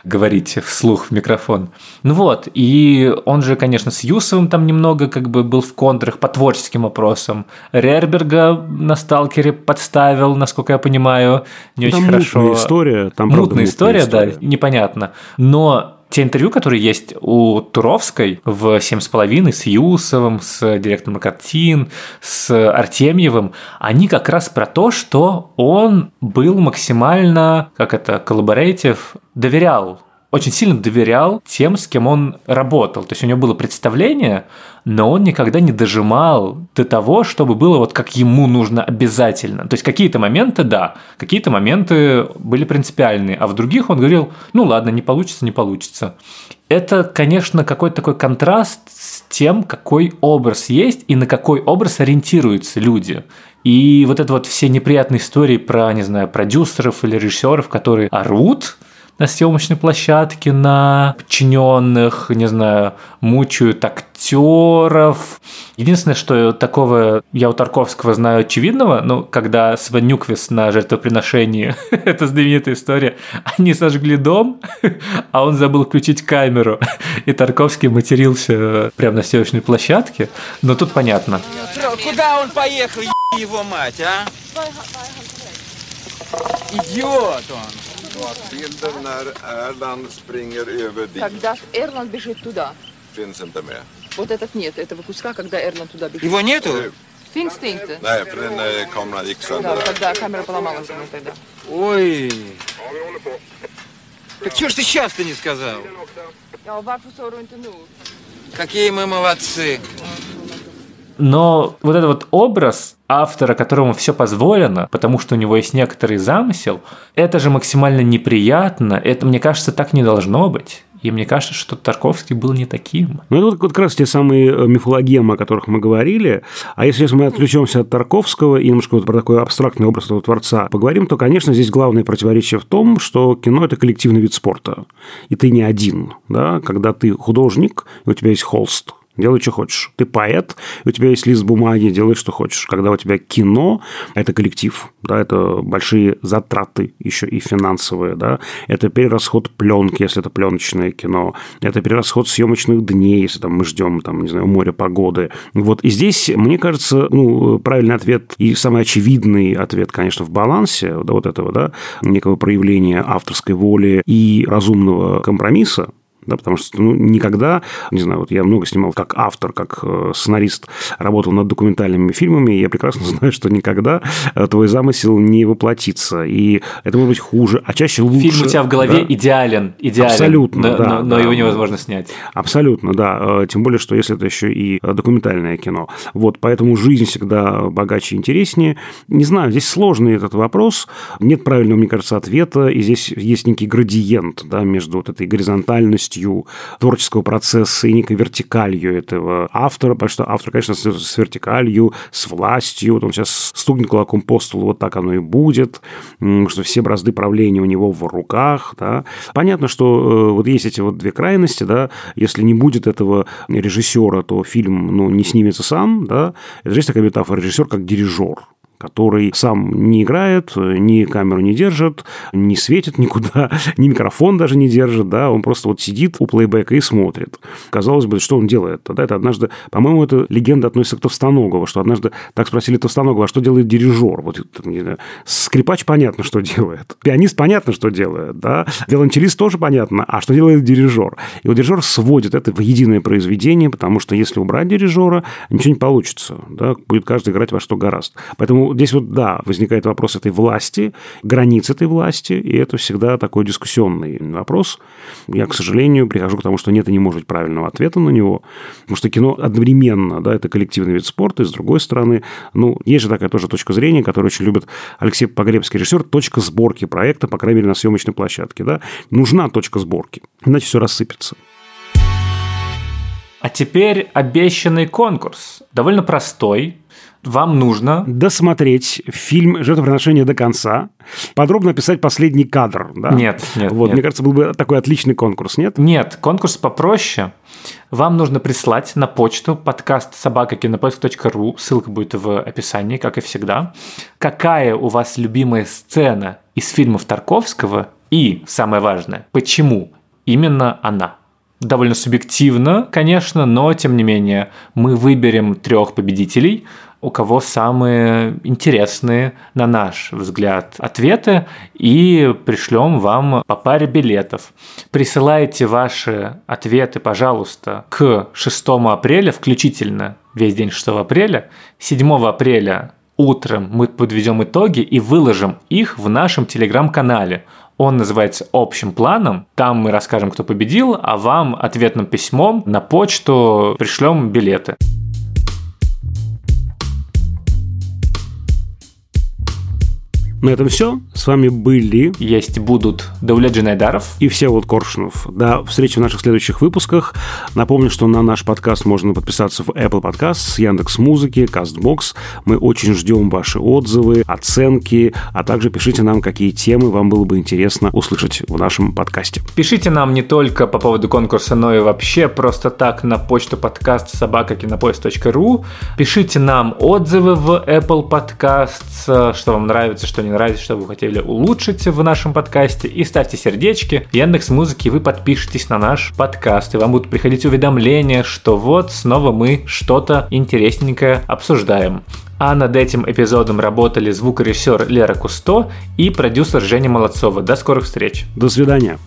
говорить вслух в микрофон. Ну вот, и он же, конечно, с Юсовым там немного как бы был в контрах по творческим вопросам. Рерберга на «Сталкере» подставил, насколько я понимаю, не Там очень хорошо. история, там, правда, мутная мутная история, история. да, непонятно. Но те интервью, которые есть у Туровской в «Семь с половиной» с Юсовым, с директором картин, с Артемьевым, они как раз про то, что он был максимально, как это, коллаборейтив, доверял очень сильно доверял тем, с кем он работал. То есть у него было представление, но он никогда не дожимал до того, чтобы было вот как ему нужно обязательно. То есть какие-то моменты, да, какие-то моменты были принципиальные, а в других он говорил, ну ладно, не получится, не получится. Это, конечно, какой-то такой контраст с тем, какой образ есть и на какой образ ориентируются люди. И вот это вот все неприятные истории про, не знаю, продюсеров или режиссеров, которые орут, на съемочной площадке, на подчиненных, не знаю, мучают актеров. Единственное, что такого я у Тарковского знаю очевидного, ну, когда Свен Нюквис на жертвоприношении, это знаменитая история, они сожгли дом, а он забыл включить камеру, и Тарковский матерился прямо на съемочной площадке, но тут понятно. Куда он поехал, его мать, а? Идиот он. Bilden när Erland springer över dit Когда Эрланд бежит туда. finns inte med. Вот этот нет, этого куска, когда Эрланд туда бежит. Его нету? Det inte? Nej, för den eh, kameran gick sönder. Да, där. когда камера поломалась ему тогда. Ой. Так что ж ты сейчас-то не сказал? Какие мы молодцы. Но вот этот вот образ автора, которому все позволено, потому что у него есть некоторый замысел, это же максимально неприятно. Это, мне кажется, так не должно быть. И мне кажется, что Тарковский был не таким. Ну, это вот как раз те самые э, мифологемы, о которых мы говорили. А если, мы отвлечемся от Тарковского и немножко вот про такой абстрактный образ этого творца поговорим, то, конечно, здесь главное противоречие в том, что кино – это коллективный вид спорта. И ты не один. Да? Когда ты художник, у тебя есть холст, Делай, что хочешь. Ты поэт, у тебя есть лист бумаги, делай, что хочешь. Когда у тебя кино, это коллектив, да, это большие затраты еще и финансовые, да, это перерасход пленки, если это пленочное кино, это перерасход съемочных дней, если там мы ждем, там, не знаю, моря погоды. Вот, и здесь, мне кажется, ну, правильный ответ и самый очевидный ответ, конечно, в балансе да, вот этого, да, некого проявления авторской воли и разумного компромисса, да, потому что ну, никогда, не знаю, вот я много снимал как автор, как э, сценарист, работал над документальными фильмами, и я прекрасно знаю, что никогда э, твой замысел не воплотится, и это может быть хуже, а чаще лучше. Фильм у тебя в голове да. идеален, идеален, Абсолютно, но, да, но, но да. его невозможно снять. Абсолютно, да. Э, Тем более, что если это еще и документальное кино. Вот, поэтому жизнь всегда богаче и интереснее. Не знаю, здесь сложный этот вопрос. Нет правильного, мне кажется, ответа. И здесь есть некий градиент да, между вот этой горизонтальностью творческого процесса и некой вертикалью этого автора. Потому что автор, конечно, с вертикалью, с властью. Вот он сейчас стукнет кулаком по столу, вот так оно и будет. Что все бразды правления у него в руках. Да. Понятно, что э, вот есть эти вот две крайности, да, если не будет этого режиссера, то фильм ну, не снимется сам, да. Это же есть такая метафора, режиссер как дирижер который сам не играет, ни камеру не держит, не светит никуда, ни микрофон даже не держит, да, он просто вот сидит у плейбека и смотрит. Казалось бы, что он делает? Да, это однажды, по-моему, эта легенда относится к Товстоногова, что однажды так спросили Товстоногова, а что делает дирижер? Вот, это, не знаю, скрипач понятно, что делает, пианист понятно, что делает, да, виолончелист тоже понятно, а что делает дирижер? И вот дирижер сводит это в единое произведение, потому что если убрать дирижера, ничего не получится, да, будет каждый играть во что гораст. Поэтому здесь вот, да, возникает вопрос этой власти, границ этой власти, и это всегда такой дискуссионный вопрос. Я, к сожалению, прихожу к тому, что нет и не может быть правильного ответа на него, потому что кино одновременно, да, это коллективный вид спорта, и с другой стороны, ну, есть же такая тоже точка зрения, которую очень любит Алексей Погребский, режиссер, точка сборки проекта, по крайней мере, на съемочной площадке, да, нужна точка сборки, иначе все рассыпется. А теперь обещанный конкурс. Довольно простой. Вам нужно Досмотреть фильм «Жертвоприношение» до конца, подробно описать последний кадр. Да? Нет, нет, Вот, нет. мне кажется, был бы такой отличный конкурс, нет? Нет, конкурс попроще. Вам нужно прислать на почту подкаст собакакинопоиск.ру, ссылка будет в описании, как и всегда, какая у вас любимая сцена из фильмов Тарковского и, самое важное, почему именно она. Довольно субъективно, конечно, но тем не менее мы выберем трех победителей, у кого самые интересные, на наш взгляд, ответы, и пришлем вам по паре билетов. Присылайте ваши ответы, пожалуйста, к 6 апреля, включительно весь день 6 апреля. 7 апреля утром мы подведем итоги и выложим их в нашем телеграм-канале. Он называется «Общим планом». Там мы расскажем, кто победил, а вам ответным письмом на почту пришлем билеты. На этом все. С вами были Есть будут Даулет Джинайдаров. и Всеволод Коршунов. До встречи в наших следующих выпусках. Напомню, что на наш подкаст можно подписаться в Apple Podcast, Яндекс Музыки, Castbox. Мы очень ждем ваши отзывы, оценки, а также пишите нам, какие темы вам было бы интересно услышать в нашем подкасте. Пишите нам не только по поводу конкурса, но и вообще просто так на почту подкаст собакакинопоиск.ру. Пишите нам отзывы в Apple Podcasts, что вам нравится, что не нравится, что вы хотели улучшить в нашем подкасте. И ставьте сердечки. В Яндекс Музыки вы подпишитесь на наш подкаст, и вам будут приходить уведомления, что вот снова мы что-то интересненькое обсуждаем. А над этим эпизодом работали звукорежиссер Лера Кусто и продюсер Женя Молодцова. До скорых встреч! До свидания.